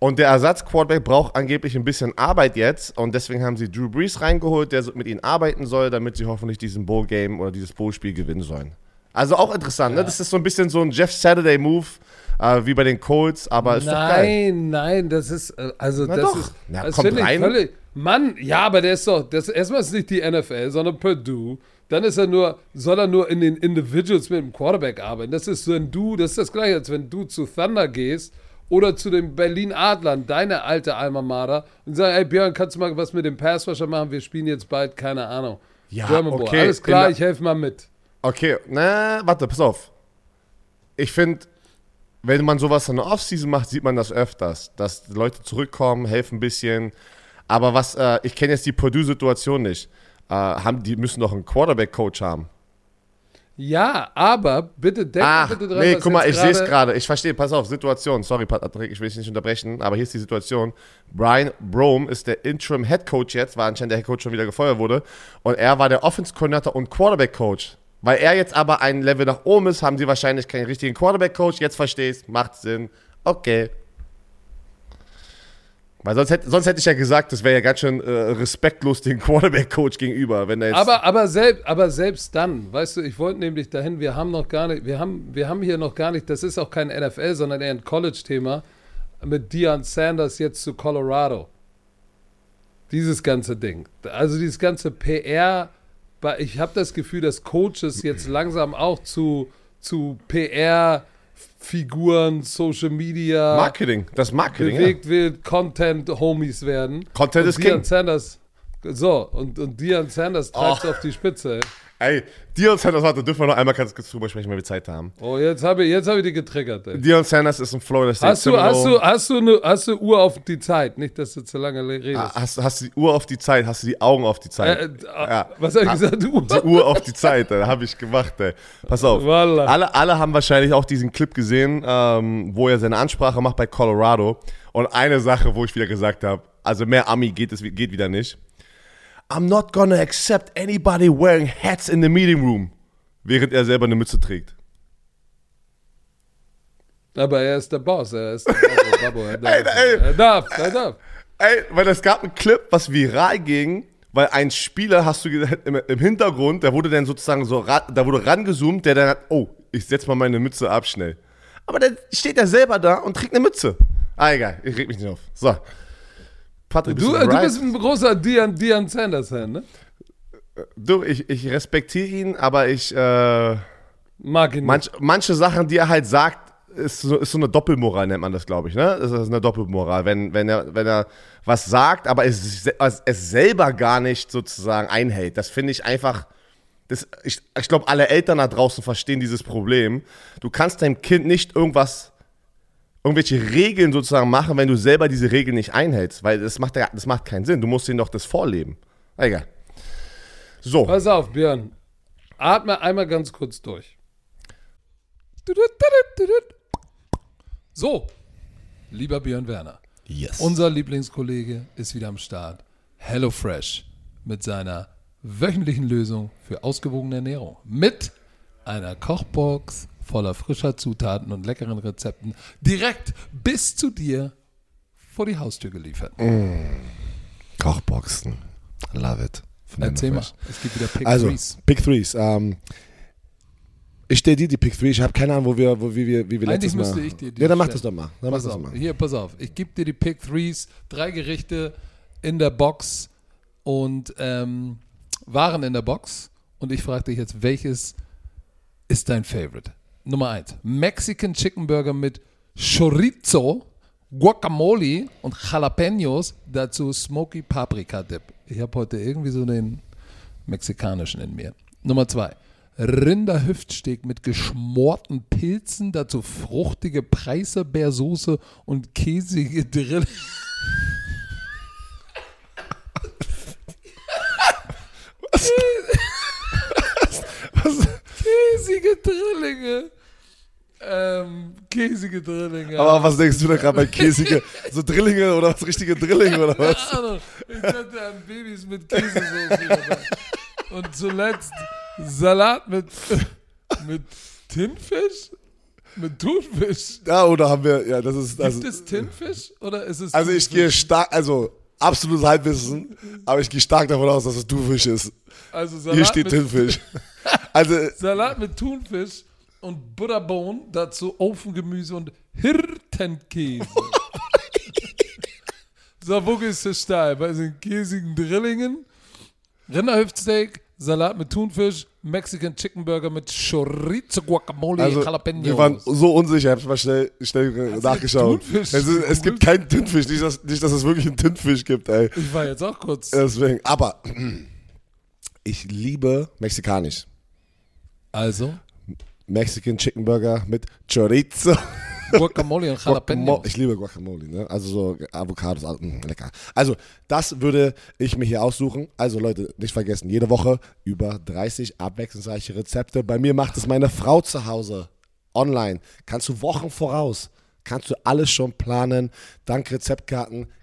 Und der Ersatzquarterback braucht angeblich ein bisschen Arbeit jetzt und deswegen haben sie Drew Brees reingeholt, der mit ihnen arbeiten soll, damit sie hoffentlich diesen Bowl-Game oder dieses Bowl-Spiel gewinnen sollen. Also auch interessant, ne? ja. ne? Das ist so ein bisschen so ein Jeff Saturday-Move äh, wie bei den Colts, aber ist nein, doch geil. Nein, nein, das ist, äh, also Na das doch. ist, Na, das kommt rein. Völlig, Mann, ja, aber der ist doch, das, erstmal ist nicht die NFL, sondern Purdue. Dann ist er nur, soll er nur in den Individuals mit dem Quarterback arbeiten. Das ist, wenn du, das ist das gleiche, als wenn du zu Thunder gehst oder zu den Berlin Adlern, deine alte Alma Mater, und sagst, ey Björn, kannst du mal was mit dem Passwasher machen? Wir spielen jetzt bald, keine Ahnung. Ja, German okay. Alles klar, ich helfe mal mit. Okay, na, warte, pass auf. Ich finde, wenn man sowas in der Offseason macht, sieht man das öfters, dass Leute zurückkommen, helfen ein bisschen. Aber was, äh, ich kenne jetzt die Purdue-Situation nicht. Äh, haben, die müssen doch einen Quarterback-Coach haben. Ja, aber bitte denk Ach, bitte dran, nee, guck mal, ich sehe es gerade-. Ich verstehe, pass auf, Situation. Sorry, Patrick, ich will dich nicht unterbrechen, aber hier ist die Situation. Brian Brome ist der Interim Head Coach jetzt, war anscheinend der Head Coach schon wieder gefeuert wurde. Und er war der Offense Coordinator und Quarterback Coach. Weil er jetzt aber ein Level nach oben ist, haben sie wahrscheinlich keinen richtigen Quarterback Coach. Jetzt verstehst, macht Sinn. Okay. Weil sonst hätte, sonst hätte ich ja gesagt, das wäre ja ganz schön äh, respektlos dem Quarterback-Coach gegenüber, wenn er jetzt. Aber, aber, selbst, aber selbst dann, weißt du, ich wollte nämlich dahin, wir haben noch gar nicht, wir haben, wir haben hier noch gar nicht, das ist auch kein NFL, sondern eher ein College-Thema, mit Deion Sanders jetzt zu Colorado. Dieses ganze Ding. Also dieses ganze PR, ich habe das Gefühl, dass Coaches jetzt langsam auch zu, zu PR-Figuren, Social Media Marketing, das Marketing. Ja. bewegt wird, Content-Homies werden. Content und is king. Deion Sanders, so, und, und Deion Sanders treibt Oh. auf die Spitze. Ey. Ey, Dion Sanders, warte, dürfen wir noch einmal ganz kurz drüber sprechen, wenn wir Zeit haben. Oh, jetzt habe ich, jetzt hab ich die getriggert. Ey. Dion Sanders ist ein Florida State Hast du, hast, du, hast, du eine, hast du Uhr auf die Zeit? Nicht, dass du zu lange redest. Ah, Hast, hast du die Uhr auf die Zeit? Hast du die Augen auf die Zeit? äh, äh, ja. Was habe ich Ah, gesagt? Uhr? Die Uhr auf die Zeit, da habe ich gemacht, ey. Pass auf. Alle, alle haben wahrscheinlich auch diesen Clip gesehen, ähm, wo er seine Ansprache macht bei Colorado. Und eine Sache, wo ich wieder gesagt habe, also mehr Ami geht es geht wieder nicht. I'm not gonna accept anybody wearing hats in the meeting room, während er selber eine Mütze trägt. Aber er ist der Boss. Er ist der. Babo, er, darf, Ey, ey. er darf. Er darf. Ey, weil es gab einen Clip, was viral ging, weil ein Spieler, hast du im, im Hintergrund, der wurde dann sozusagen so, da wurde rangezoomt, der dann hat, oh, ich setz mal meine Mütze ab schnell. Aber dann steht er selber da und trägt eine Mütze. Ah, egal, ich reg mich nicht auf. So. Patrick, Du, du, äh, du bist ein großer Deion, Deion Sanders-Fan, ne? Du, ich, ich respektiere ihn, aber ich, äh, Mag ihn nicht. manch, manche Sachen, die er halt sagt, ist so, ist so eine Doppelmoral, nennt man das, glaube ich, ne? Das ist eine Doppelmoral, wenn, wenn, er, wenn er was sagt, aber es, es, es selber gar nicht sozusagen einhält. Das finde ich einfach, das, ich, ich glaube, alle Eltern da draußen verstehen dieses Problem. Du kannst deinem Kind nicht irgendwas, irgendwelche Regeln sozusagen machen, wenn du selber diese Regeln nicht einhältst, weil das macht, das macht keinen Sinn. Du musst ihnen doch das vorleben. Egal. So. Pass auf, Björn. Atme einmal ganz kurz durch. So, lieber Björn Werner. Yes. Unser Lieblingskollege ist wieder am Start. HelloFresh mit seiner wöchentlichen Lösung für ausgewogene Ernährung. Mit einer Kochbox voller frischer Zutaten und leckeren Rezepten direkt bis zu dir vor die Haustür geliefert. Kochboxen. Love it. Von Erzähl mal, es gibt wieder Pick Also, Threes. Pick Threes. Ähm, ich stelle dir die Pick Three. Ich habe keine Ahnung, wo wir, wo, wie wir, wie wir Eigentlich letztes Mal. müsste ich dir die Ja, dann mach das doch mal. Dann mach Pass das auf, mal. hier, pass auf. Ich gebe dir die Pick Threes, drei Gerichte in der Box und ähm, Waren in der Box. Und ich frage dich jetzt, welches ist dein Favorite? Nummer eins: Mexican Chicken Burger mit Chorizo, Guacamole und Jalapenos. Dazu Smoky Paprika Dip. Ich habe heute irgendwie so den mexikanischen in mir. Nummer zwei. Rinderhüftsteak mit geschmorten Pilzen, dazu fruchtige Preiselbeersoße und käsige Drill. Was? Käsige Drillinge. ähm, käsige Drillinge. Aber was denkst du da gerade bei käsige, so Drillinge oder was, richtige Drillinge oder was? Keine Ahnung. Ich hatte an Babys mit Käsesoße. Und zuletzt Salat mit, mit Tinfisch? Mit Thunfisch? Ja, oder haben wir, ja, das ist, Gibt also, es Tinfisch oder ist es also ich gehe stark, also absolutes Halbwissen, aber ich gehe stark davon aus, dass es Thunfisch ist. also Salat Hier steht mit, Tinfisch. Also, Salat mit Thunfisch und Butterbohnen, dazu Ofengemüse und Hirtenkäse. so, wo gehst du steil? Bei den käsigen Drillingen, Rinderhüftsteak, Salat mit Thunfisch, Mexican Chicken Burger mit Chorizo, Guacamole, also Jalapenos. wir waren so unsicher, ich hab's mal schnell, schnell nachgeschaut. Thunfisch Es, ist, es gibt keinen Tinfisch, nicht dass, nicht, dass es wirklich einen Tinfisch gibt, ey. ich war jetzt auch kurz. Deswegen, aber ich liebe mexikanisch. Also, Mexican Chicken Burger mit Chorizo. Guacamole und Jalapenos. Guacamo- Ich liebe Guacamole, ne? Also so Avocados, also, mh, lecker. Also, das würde ich mir hier aussuchen. Also, Leute, nicht vergessen, jede Woche über 30 abwechslungsreiche Rezepte. Bei mir macht es meine Frau zu Hause. Online. Kannst du Wochen voraus. Kannst du alles schon planen. Dank Rezeptkarten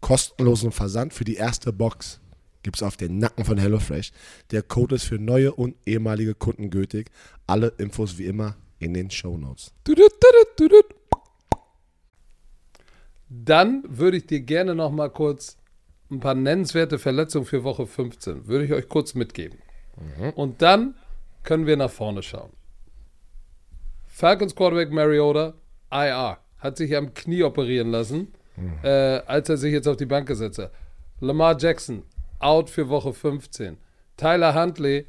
Kostenlosen Versand für die erste Box gibt es auf den Nacken von HelloFresh. Der Code ist für neue und ehemalige Kunden gültig. Alle Infos wie immer in den tudut, tudut. Dann würde ich dir gerne noch mal kurz ein paar nennenswerte Verletzungen für Woche 15, würde ich euch kurz mitgeben. Und dann können wir nach vorne schauen. Falcons Quarterback Mariota, IR, hat sich am Knie operieren lassen, äh, als er sich jetzt auf die Bank gesetzt hat. Lamar Jackson, out für Woche 15. Tyler Huntley,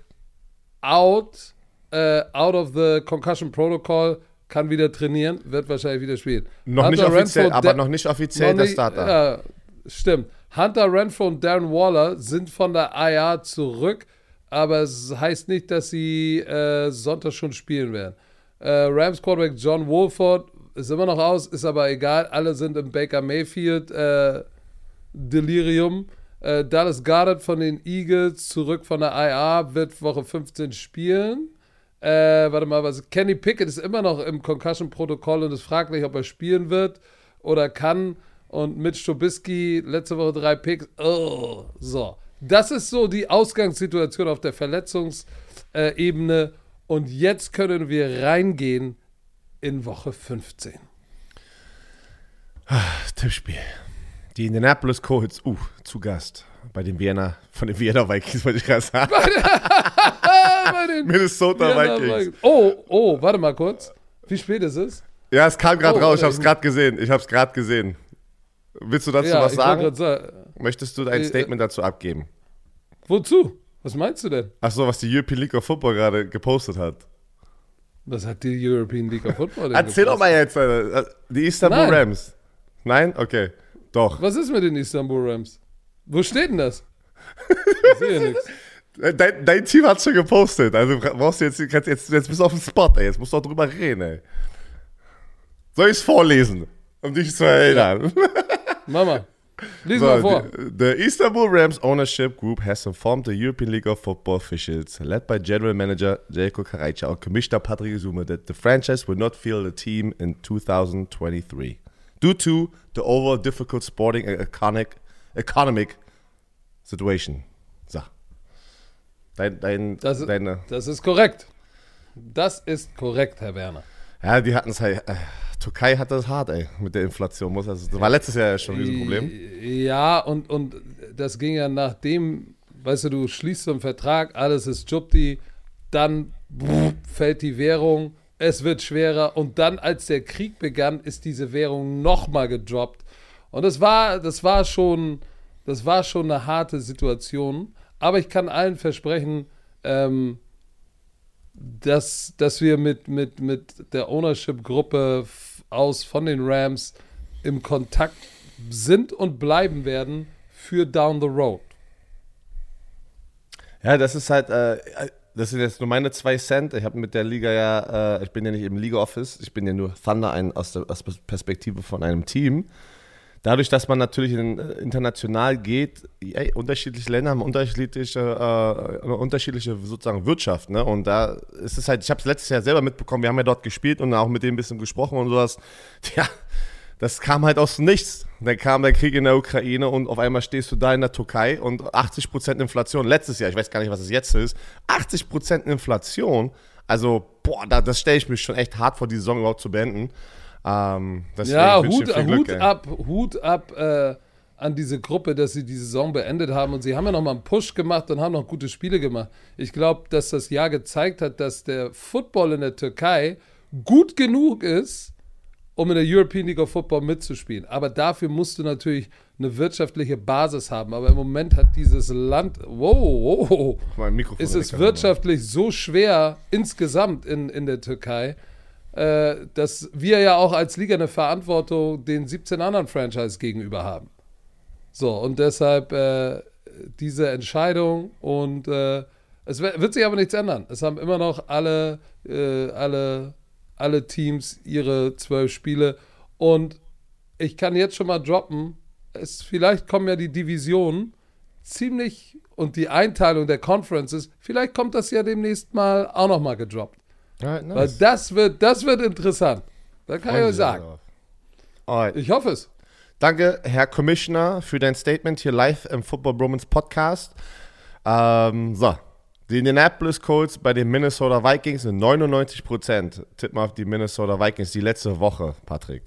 out, äh, out of the Concussion Protocol, kann wieder trainieren, wird wahrscheinlich wieder spielen. Noch nicht Hunter offiziell, Renfro, aber noch nicht offiziell noch der nicht- Starter. Ja, stimmt. Hunter Renfro und Darren Waller sind von der IR zurück, aber es heißt nicht, dass sie äh, Sonntag schon spielen werden. Äh, Rams Quarterback John Wolford ist immer noch aus, ist aber egal. Alle sind im Baker Mayfield äh, Delirium. Äh, Dallas Goddard von den Eagles zurück von der IR wird Woche 15 spielen. Äh, warte mal, was? Kenny Pickett ist immer noch im Concussion-Protokoll und ist fraglich, ob er spielen wird oder kann. Und Mitch Trubisky, letzte Woche drei Picks. Oh, so. Das ist so die Ausgangssituation auf der Verletzungsebene. Und jetzt können wir reingehen in Woche 15. Tippspiel. Die Indianapolis Colts, uh, zu Gast bei den Vienna, von den Vienna Vikings, wollte ich gerade sagen. Ah, Minnesota Vienna Vikings. Vikings. Oh, oh, warte mal kurz. Wie spät ist es? Ja, es kam gerade Oh, raus, ich habe äh, es gerade gesehen. Ich habe es gerade gesehen. Willst du dazu was ich wollte sagen? sagen. Möchtest du ein Äh, Statement dazu abgeben? Wozu? Was meinst du denn? Ach so, was die European League of Football gerade gepostet hat. Was hat die European League of Football denn Erzähl doch mal jetzt, Alter. Die Istanbul Nein. Rams. Nein? Okay. Doch. Was ist mit den Istanbul Rams? Wo steht denn das? Ich sehe nichts. Äh, Dein, dein Team hat schon gepostet. Also brauchst du jetzt, jetzt, jetzt bist du auf dem Spot, ey. Jetzt musst du auch drüber reden, ey. Soll ich es vorlesen? Um dich zu erinnern. Mama, lies mal vor. The, the Istanbul Rams ownership group has informed the European League of Football officials, led by General Manager Jelko Karajca and Commissioner Patrick Zume, that the franchise will not field the team in 2023 due to the overall difficult sporting and economic, economic situation. So. Dein, dein, Das, deine, das ist korrekt. Das ist korrekt, Herr Werner. ja, die hatten es halt. Äh, Türkei hat das hart, ey, mit der Inflation. Muss das, war letztes Jahr ja schon ein Riesenproblem. Ja, und, und das ging ja nachdem, weißt du, du schließt so einen Vertrag, alles ist Jupti, dann fällt die Währung, es wird schwerer und dann, als der Krieg begann, ist diese Währung nochmal gedroppt. Und das war, das war schon, das war schon eine harte Situation. Aber ich kann allen versprechen, ähm, dass, dass wir mit, mit, mit der Ownership-Gruppe aus von den Rams im Kontakt sind und bleiben werden für down the road. Ja, das ist halt, äh, das sind jetzt nur meine zwei Cent. Ich habe mit der Liga ja, äh, ich bin ja nicht im Liga Office, ich bin ja nur Thunder ein, aus der aus Perspektive von einem Team. Dadurch, dass man natürlich äh, international geht, ey, unterschiedliche Länder haben unterschiedliche, äh, unterschiedliche sozusagen Wirtschaft. Ne? Und da ist es halt, ich habe es letztes Jahr selber mitbekommen, wir haben ja dort gespielt und auch mit denen ein bisschen gesprochen und sowas. Ja, das kam halt aus nichts. Dann kam der Krieg in der Ukraine und auf einmal stehst du da in der Türkei und 80% Inflation. Letztes Jahr, ich weiß gar nicht, was es jetzt ist, 80% Inflation. Also, boah, da, das stelle ich mich schon echt hart vor, die Saison überhaupt zu beenden. Ähm, ja, Hut, Glück, Hut ab, Hut ab äh, an diese Gruppe, dass sie die Saison beendet haben. Und sie haben ja nochmal einen Push gemacht und haben noch gute Spiele gemacht. Ich glaube, dass das Jahr gezeigt hat, dass der Football in der Türkei gut genug ist, um in der European League of Football mitzuspielen. Aber dafür musst du natürlich eine wirtschaftliche Basis haben. Aber im Moment hat dieses Land, wow, wow, ist es wirtschaftlich so schwer insgesamt in, in der Türkei, äh, dass wir ja auch als Liga eine Verantwortung den 17 anderen Franchise gegenüber haben. So, und deshalb äh, diese Entscheidung und äh, es wird sich aber nichts ändern. Es haben immer noch alle, äh, alle alle Teams ihre zwölf Spiele. Und ich kann jetzt schon mal droppen, es, vielleicht kommen ja die Divisionen ziemlich und die Einteilung der Conferences, vielleicht kommt das ja demnächst mal auch noch mal gedroppt. Right, nice. Weil das wird, das wird interessant. Da kann Freuen ich euch sagen. Ich hoffe es. Danke, Herr Commissioner, für dein Statement hier live im Football Bromance Podcast. Ähm, so, die Indianapolis Colts bei den Minnesota Vikings sind 99 Prozent. Tipp mal auf die Minnesota Vikings die letzte Woche, Patrick,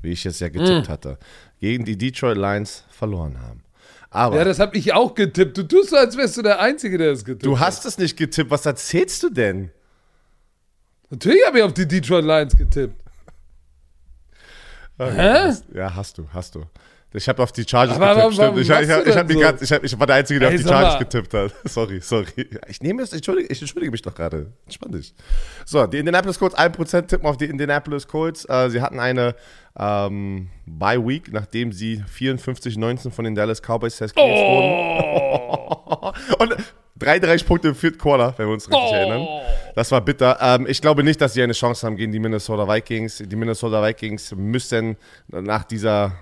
wie ich es ja getippt mm. hatte, gegen die Detroit Lions verloren haben. Aber ja, das habe ich auch getippt. Du tust so, als wärst du der Einzige, der es getippt hat. Du hast es nicht getippt. Was erzählst du denn? Natürlich habe ich auf die Detroit Lions getippt. Okay. Hä? Ja, hast du, hast du. Ich habe auf die Chargers aber getippt, stimmt. Ich, ich, ich, ich, ganz, ich, ich, war der Einzige, der Ey, auf die Chargers mal. getippt hat. Sorry, sorry. Ich nehme es, entschuldige, ich entschuldige mich doch gerade. Entspann dich. So, die Indianapolis Colts, 1% tippen auf die Indianapolis Colts. Äh, sie hatten eine ähm, Bye Week, nachdem sie 54-19 von den Dallas Cowboys festgelegt oh. wurden. Und 33 Punkte im vierten Quarter, wenn wir uns richtig oh. erinnern. Das war bitter. Ähm, ich glaube nicht, dass sie eine Chance haben gegen die Minnesota Vikings. Die Minnesota Vikings müssen nach dieser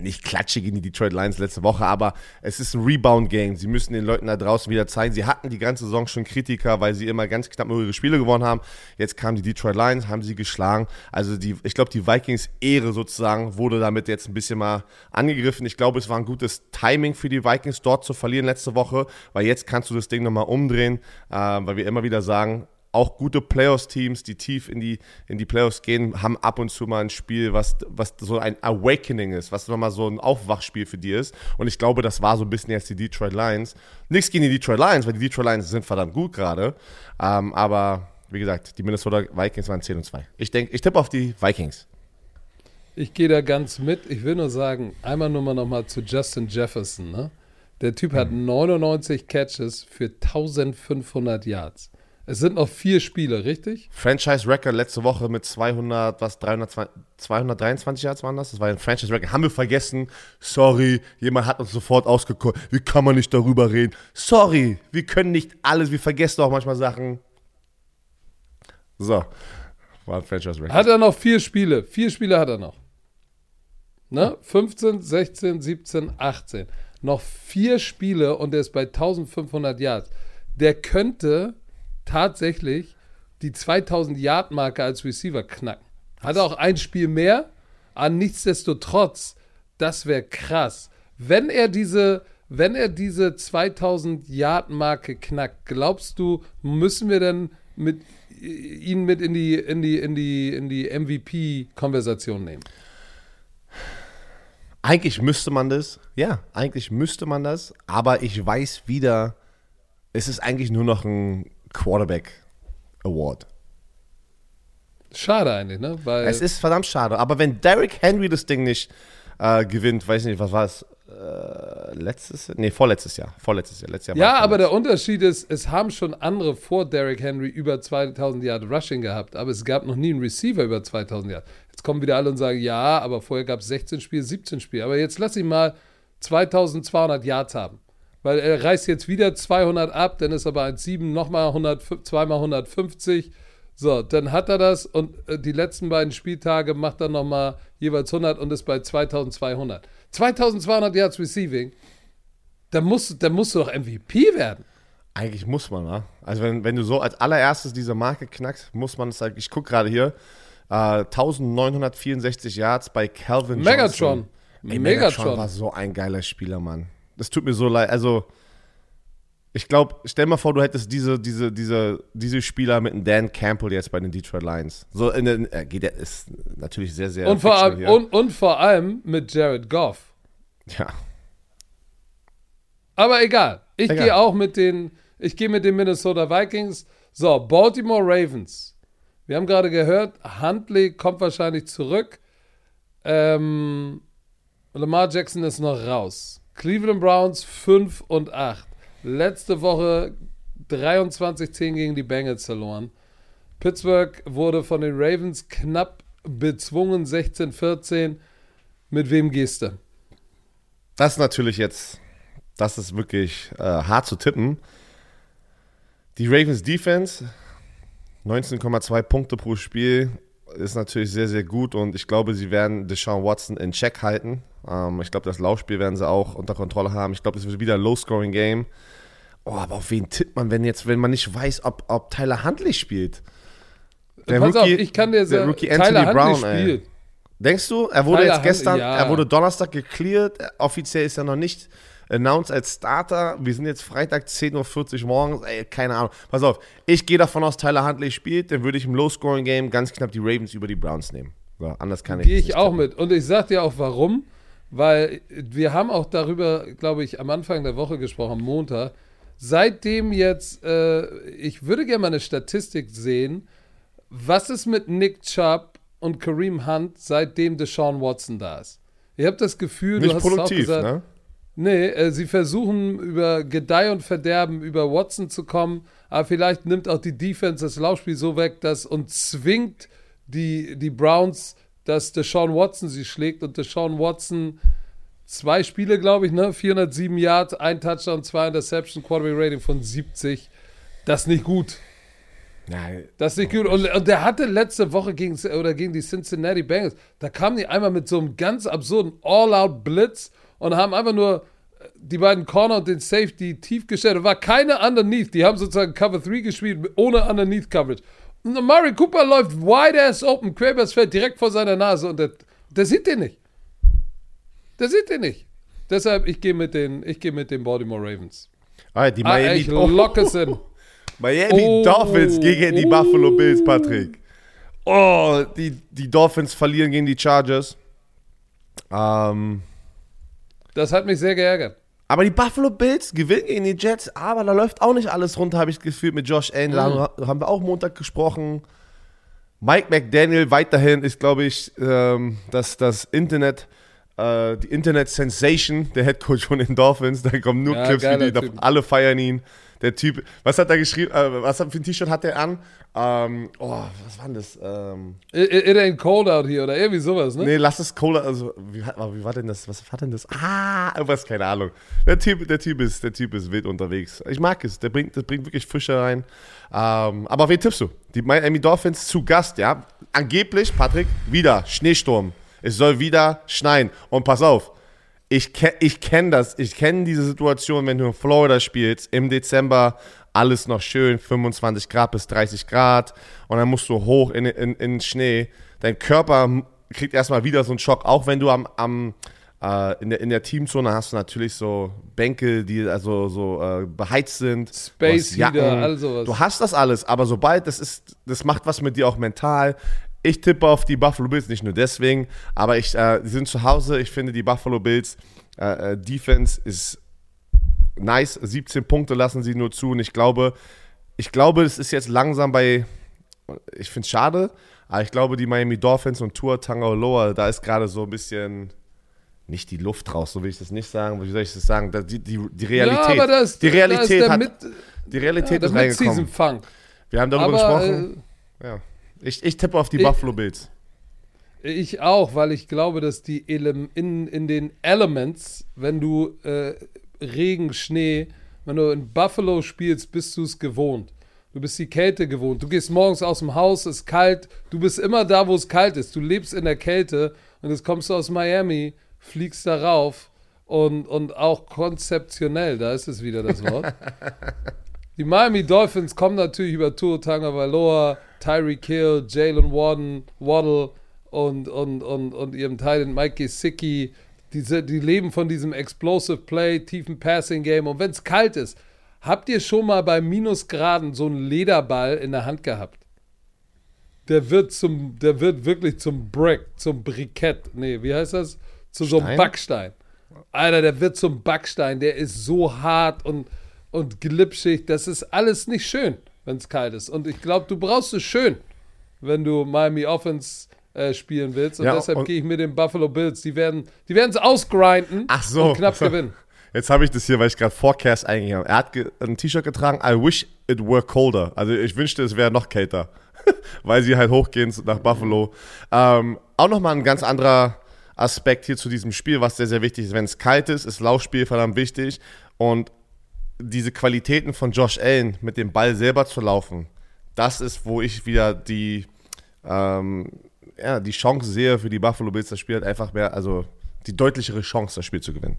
nicht klatschig in die Detroit Lions letzte Woche, aber es ist ein Rebound-Game. Sie müssen den Leuten da draußen wieder zeigen. Sie hatten die ganze Saison schon Kritiker, weil sie immer ganz knapp nur ihre Spiele gewonnen haben. Jetzt kamen die Detroit Lions, haben sie geschlagen. Also die, ich glaube, die Vikings Ehre sozusagen wurde damit jetzt ein bisschen mal angegriffen. Ich glaube, es war ein gutes Timing für die Vikings dort zu verlieren letzte Woche, weil jetzt kannst du das Ding nochmal umdrehen, äh, weil wir immer wieder sagen, auch gute Playoffs-Teams, die tief in die, in die Playoffs gehen, haben ab und zu mal ein Spiel, was, was so ein Awakening ist, was nochmal so ein Aufwachspiel für die ist. Und ich glaube, das war so ein bisschen jetzt die Detroit Lions. Nichts gegen die Detroit Lions, weil die Detroit Lions sind verdammt gut gerade. Ähm, aber wie gesagt, die Minnesota Vikings waren 10 und 2. Ich denke, ich tippe auf die Vikings. Ich gehe da ganz mit. Ich will nur sagen, einmal nur mal nochmal zu Justin Jefferson. Ne? Der Typ hat 99 hm. Catches für 1500 Yards. Es sind noch vier Spiele, richtig? Franchise Record letzte Woche mit 200, was, 300, 223 Yards waren das? Das war ein Franchise Record. Haben wir vergessen. Sorry, jemand hat uns sofort ausgeguckt. Wie kann man nicht darüber reden? Sorry, wir können nicht alles, wir vergessen auch manchmal Sachen. So, war ein Franchise Record. Hat er noch vier Spiele? Vier Spiele hat er noch. Ne? 15, 16, 17, 18. Noch vier Spiele und er ist bei 1500 Yards. Der könnte tatsächlich die 2000 Yard Marke als Receiver knacken. Hat auch ein Spiel mehr, aber nichtsdestotrotz, das wäre krass. Wenn er diese wenn er diese 2000 Yard Marke knackt, glaubst du, müssen wir dann mit ihn mit in die in die in die in die MVP Konversation nehmen? Eigentlich müsste man das. Ja, eigentlich müsste man das, aber ich weiß wieder, es ist eigentlich nur noch ein Quarterback Award. Schade eigentlich, ne? Weil es ist verdammt schade. Aber wenn Derrick Henry das Ding nicht äh, gewinnt, weiß nicht, was war es? äh, letztes, nee, vorletztes Jahr, vorletztes Jahr, letztes Jahr. Ja, aber der Unterschied ist, es haben schon andere vor Derrick Henry über 2000 Yard Rushing gehabt, aber es gab noch nie einen Receiver über 2000 Yard. Jetzt kommen wieder alle und sagen, ja, aber vorher gab es 16 Spiele, 17 Spiele. Aber jetzt lass ihn mal 2200 Yards haben. Weil er reißt jetzt wieder 200 ab, dann ist aber 1,7 nochmal 100, zweimal 150. So, dann hat er das und äh, die letzten beiden Spieltage macht er nochmal jeweils 100 und ist bei 2200. 2200 Yards Receiving, dann musst, dann musst du doch MVP werden. Eigentlich muss man, ne? Also wenn, wenn du so als allererstes diese Marke knackst, muss man es halt, ich gucke gerade hier, äh, 1964 Yards bei Calvin Megatron. Johnson. Ey, Megatron war so ein geiler Spieler, Mann. Das tut mir so leid. Also, ich glaube, stell mal vor, du hättest diese, diese, diese, diese Spieler mit einem Dan Campbell jetzt bei den Detroit Lions. So in den, äh, geht der ist natürlich sehr, sehr. Und vor, allem, und, und vor allem mit Jared Goff. Ja. Aber egal. Ich gehe auch mit den, ich gehe mit den Minnesota Vikings. So, Baltimore Ravens. Wir haben gerade gehört, Huntley kommt wahrscheinlich zurück. Ähm, Lamar Jackson ist noch raus. Cleveland Browns 5 und 8. Letzte Woche 23-10 gegen die Bengals verloren. Pittsburgh wurde von den Ravens knapp bezwungen, 16-14. Mit wem gehst du? Das ist natürlich jetzt, das ist wirklich äh, hart zu tippen. Die Ravens Defense, 19,2 Punkte pro Spiel, ist natürlich sehr, sehr gut und ich glaube, sie werden Deshaun Watson in Check halten. Ähm, ich glaube, das Laufspiel werden sie auch unter Kontrolle haben. Ich glaube, es wird wieder ein Low-Scoring-Game. Oh, aber auf wen tippt man, wenn jetzt, wenn man nicht weiß, ob, ob Tyler Huntley spielt? Der Pass Rookie, auf, ich kann dir sagen, Rookie Anthony Tyler Brown, spielt. Ey. Denkst du, er wurde Tyler jetzt gestern, ja. er wurde Donnerstag gecleared, offiziell ist er noch nicht announced als Starter. Wir sind jetzt Freitag 10.40 Uhr morgens, ey, keine Ahnung. Pass auf, ich gehe davon aus, Tyler Huntley spielt, dann würde ich im Low-Scoring-Game ganz knapp die Ravens über die Browns nehmen. So, anders kann ich Gehe ich auch tippen. mit. Und ich sag dir auch warum. Weil wir haben auch darüber, glaube ich, am Anfang der Woche gesprochen, am Montag. Seitdem jetzt, äh, ich würde gerne mal eine Statistik sehen, was ist mit Nick Chubb und Kareem Hunt, seitdem Deshaun Watson da ist? Ich habe das Gefühl, Nicht du hast produktiv, es auch gesagt, ne? Nee, äh, sie versuchen über Gedeih und Verderben über Watson zu kommen, aber vielleicht nimmt auch die Defense das Laufspiel so weg, dass und zwingt die, die Browns dass Deshaun Watson sie schlägt und Deshaun Watson zwei Spiele, glaube ich, ne? 407 Yards, ein Touchdown, zwei Interception, Quarterback Rating von 70. Das ist nicht gut. Nein. Das ist nicht gut. Und, und, der hatte letzte Woche gegen, oder gegen die Cincinnati Bengals, da kamen die einmal mit so einem ganz absurden All-Out-Blitz und haben einfach nur die beiden Corner und den Safety tief gestellt. Da war keine Underneath. Die haben sozusagen Cover 3 gespielt, ohne Underneath Coverage. Murray Cooper läuft wide ass open, Quavers fällt direkt vor seiner Nase und der, der sieht den nicht. Der sieht den nicht. Deshalb, ich gehe mit, den, geh mit den Baltimore Ravens. Ah, die Miami, ah, ich lock es in. Miami oh, Dolphins gegen die oh, Buffalo Bills, Patrick. Oh, die, die Dolphins verlieren gegen die Chargers. Ähm, das hat mich sehr geärgert. Aber die Buffalo Bills gewinnen gegen die Jets, aber da läuft auch nicht alles runter, habe ich gefühlt mit Josh Allen. Mhm. Da haben wir auch Montag gesprochen. Mike McDaniel weiterhin ist, glaube ich, ähm, das, das Internet, äh, die Internet-Sensation, der Head Coach von den Dolphins. Da kommen nur ja, Clips, die, alle feiern ihn. Der Typ, was hat er geschrieben, äh, was für ein T-Shirt hat er an? Ähm, oh, was war denn das? Ähm, it, it, ain't cold out here oder irgendwie sowas, ne? Nee, lass es cold, also, wie, wie war denn das? Was war denn das? Ah, irgendwas, keine Ahnung. Der Typ, der Typ ist, der Typ ist wild unterwegs. Ich mag es, der bringt, der bringt wirklich Fische rein. Ähm, aber wen tippst du? Die Miami Dolphins zu Gast, ja? Angeblich, Patrick, wieder Schneesturm. Es soll wieder schneien. Und pass auf, ich, ke ich kenne das. Ich kenne diese Situation, wenn du in Florida spielst, im Dezember, alles noch schön, 25 Grad bis 30 Grad und dann musst du hoch in, in, in den Schnee. Dein Körper kriegt erstmal wieder so einen Schock, auch wenn du am, am äh, in, der, in der Teamzone hast du natürlich so Bänke, die also so äh, beheizt sind. Space Heater, all sowas. Du hast das alles, aber sobald das ist, das macht was mit dir auch mental. Ich tippe auf die Buffalo Bills, nicht nur deswegen, aber ich, äh, die sind zu Hause. Ich finde, die Buffalo Bills äh, äh Defense ist nice. 17 Punkte lassen sie nur zu und ich glaube, ich glaube, es ist jetzt langsam bei, ich finde es schade, aber ich glaube, die Miami Dolphins und Tour Tangaloa, da ist gerade so ein bisschen, nicht die Luft raus, so will ich das nicht sagen. Wie soll ich das sagen? Die, die, die Realität. Ja, das, die Realität hat. mit, die Realität ja, ist reingekommen. Wir haben darüber Aber, gesprochen. ja. Ich, ich tippe auf die ich- Buffalo Bills. Ich auch, weil ich glaube, dass die Ele in, in den Elements, wenn du äh, Regen, Schnee, wenn du in Buffalo spielst, bist du es gewohnt. Du bist die Kälte gewohnt. Du gehst morgens aus dem Haus, es ist kalt. Du bist immer da, wo es kalt ist. Du lebst in der Kälte und jetzt kommst du aus Miami, fliegst darauf und, und auch konzeptionell, da ist es wieder das Wort. Die Miami Dolphins kommen natürlich über Tua Tagovailoa, Tyreek Hill, Jalen Warden, Waddle und, und, und, und ihrem Teil Mike Gesicki. Diese, die leben von diesem Explosive Play, tiefen Passing Game. Und wenn es kalt ist, habt ihr schon mal bei Minusgraden so einen Lederball in der Hand gehabt? Der wird zum, der wird wirklich zum Brick, zum Brikett. Nee, wie heißt das? Zu so einem Stein? Backstein. Alter, der wird zum Backstein. Der ist so hart und, und glitschig. Das ist alles nicht schön, wenn es kalt ist. Und ich glaube, du brauchst es schön, wenn du Miami Offense äh, spielen willst. Und Ja, deshalb gehe ich mit den Buffalo Bills. Die werden die es ausgrinden Ach so. und knapp gewinnen. Jetzt habe ich das hier, weil ich gerade Forecast eingegeben habe. Er hat ein T-Shirt getragen, I wish it were colder. Also ich wünschte, es wäre noch kälter. weil sie halt hochgehen nach Buffalo. Ähm, auch nochmal ein ganz anderer Aspekt hier zu diesem Spiel, was sehr, sehr wichtig ist. Wenn es kalt ist, ist Laufspiel verdammt wichtig. Und diese Qualitäten von Josh Allen mit dem Ball selber zu laufen, das ist, wo ich wieder die, ähm, ja, die Chance sehe für die Buffalo Bills, das Spiel hat einfach mehr, also die deutlichere Chance, das Spiel zu gewinnen.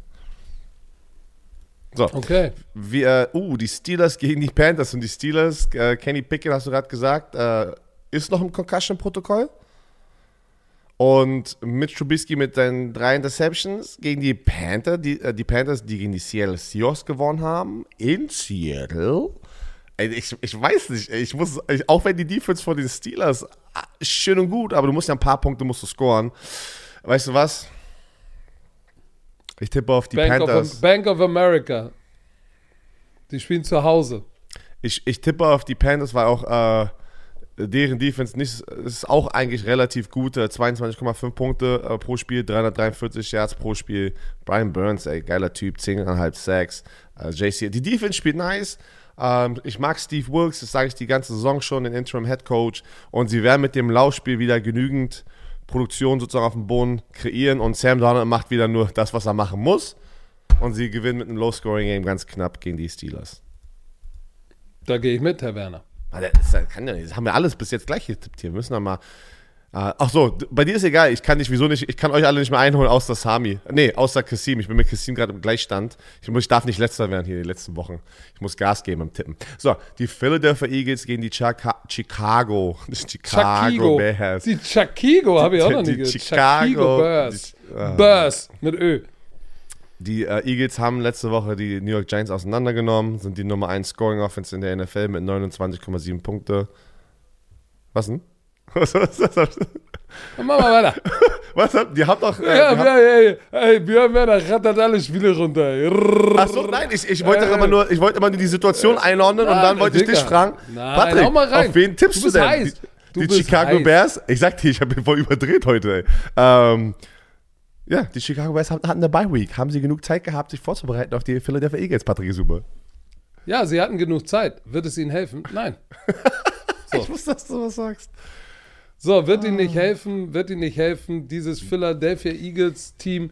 So, Okay. wir, uh, die Steelers gegen die Panthers und die Steelers, äh, Kenny Pickett, hast du gerade gesagt, äh, ist noch im Concussion-Protokoll. Und Mitch Trubisky mit seinen drei Interceptions gegen die Panther, die, äh, die Panthers, die gegen die Seattle Seahawks gewonnen haben, in Seattle. Ich, ich weiß nicht, ich muss, ich, auch wenn die Defense von den Steelers ah, schön und gut, aber du musst ja ein paar Punkte musst du scoren. Weißt du was? Ich tippe auf die Bank Panthers. of, Bank of America. Die spielen zu Hause. Ich, ich tippe auf die Panthers, weil auch äh, deren Defense nicht, ist auch eigentlich relativ gut. äh, 22,5 Punkte äh, pro Spiel, 343 Yards pro Spiel. Brian Burns, ey, geiler Typ, 10,5 Sacks. Äh, JC, die Defense spielt nice. Ähm, ich mag Steve Wilkes, das sage ich die ganze Saison schon, den Interim Head Coach. Und sie werden mit dem Laufspiel wieder genügend Produktion sozusagen auf dem Boden kreieren. Und Sam Donald macht wieder nur das, was er machen muss. Und sie gewinnen mit einem Low-Scoring-Game ganz knapp gegen die Steelers. Da gehe ich mit, Herr Werner. Das, kann ja nicht. das haben wir alles bis jetzt gleich getippt hier. Wir müssen doch mal. Äh, ach so, bei dir ist egal. Ich kann dich wieso nicht. Ich kann euch alle nicht mehr einholen, außer Sami. Nee, außer Kassim. Ich bin mit Kassim gerade im Gleichstand. Ich, muss, ich darf nicht letzter werden hier die letzten Wochen. Ich muss Gas geben beim Tippen. So, die Philadelphia Eagles gegen die Chaka Chicago. Die Chicago Chakigo. Bears. Die Chakigo habe ich auch noch nie gehört. Chicago- Chakigo Bears. die- ah. Bears mit Ö. Die äh, Eagles haben letzte Woche die New York Giants auseinandergenommen, sind die Nummer 1 Scoring Offense in der NFL mit 29,7 Punkte. Was denn? Was, was, was, was, machen wir weiter. was habt- die haben doch. Äh, Ja, die haben, ja, ey, Björn Werner rattert alle Spiele runter. Achso, nein, ich, ich wollte Äh, immer nur, ich wollte immer nur die Situation einordnen und Nein, dann wollte ich dich fragen, Nein, Patrick, hau mal rein. auf wen tippst Du du, denn? heiß. Die, die Chicago heiß. Bears? Ich sagte, dir, ich habe voll überdreht heute, ey. Ähm, ja, die Chicago Bears hatten eine Bye Week. Haben sie genug Zeit gehabt, sich vorzubereiten auf die Philadelphia Eagles, Patrick Super. Ja, sie hatten genug Zeit. Wird es ihnen helfen? Nein. So. Ich wusste, dass du was sagst. So, wird ihnen Ah. nicht helfen, wird ihnen nicht helfen, dieses Philadelphia Eagles Team.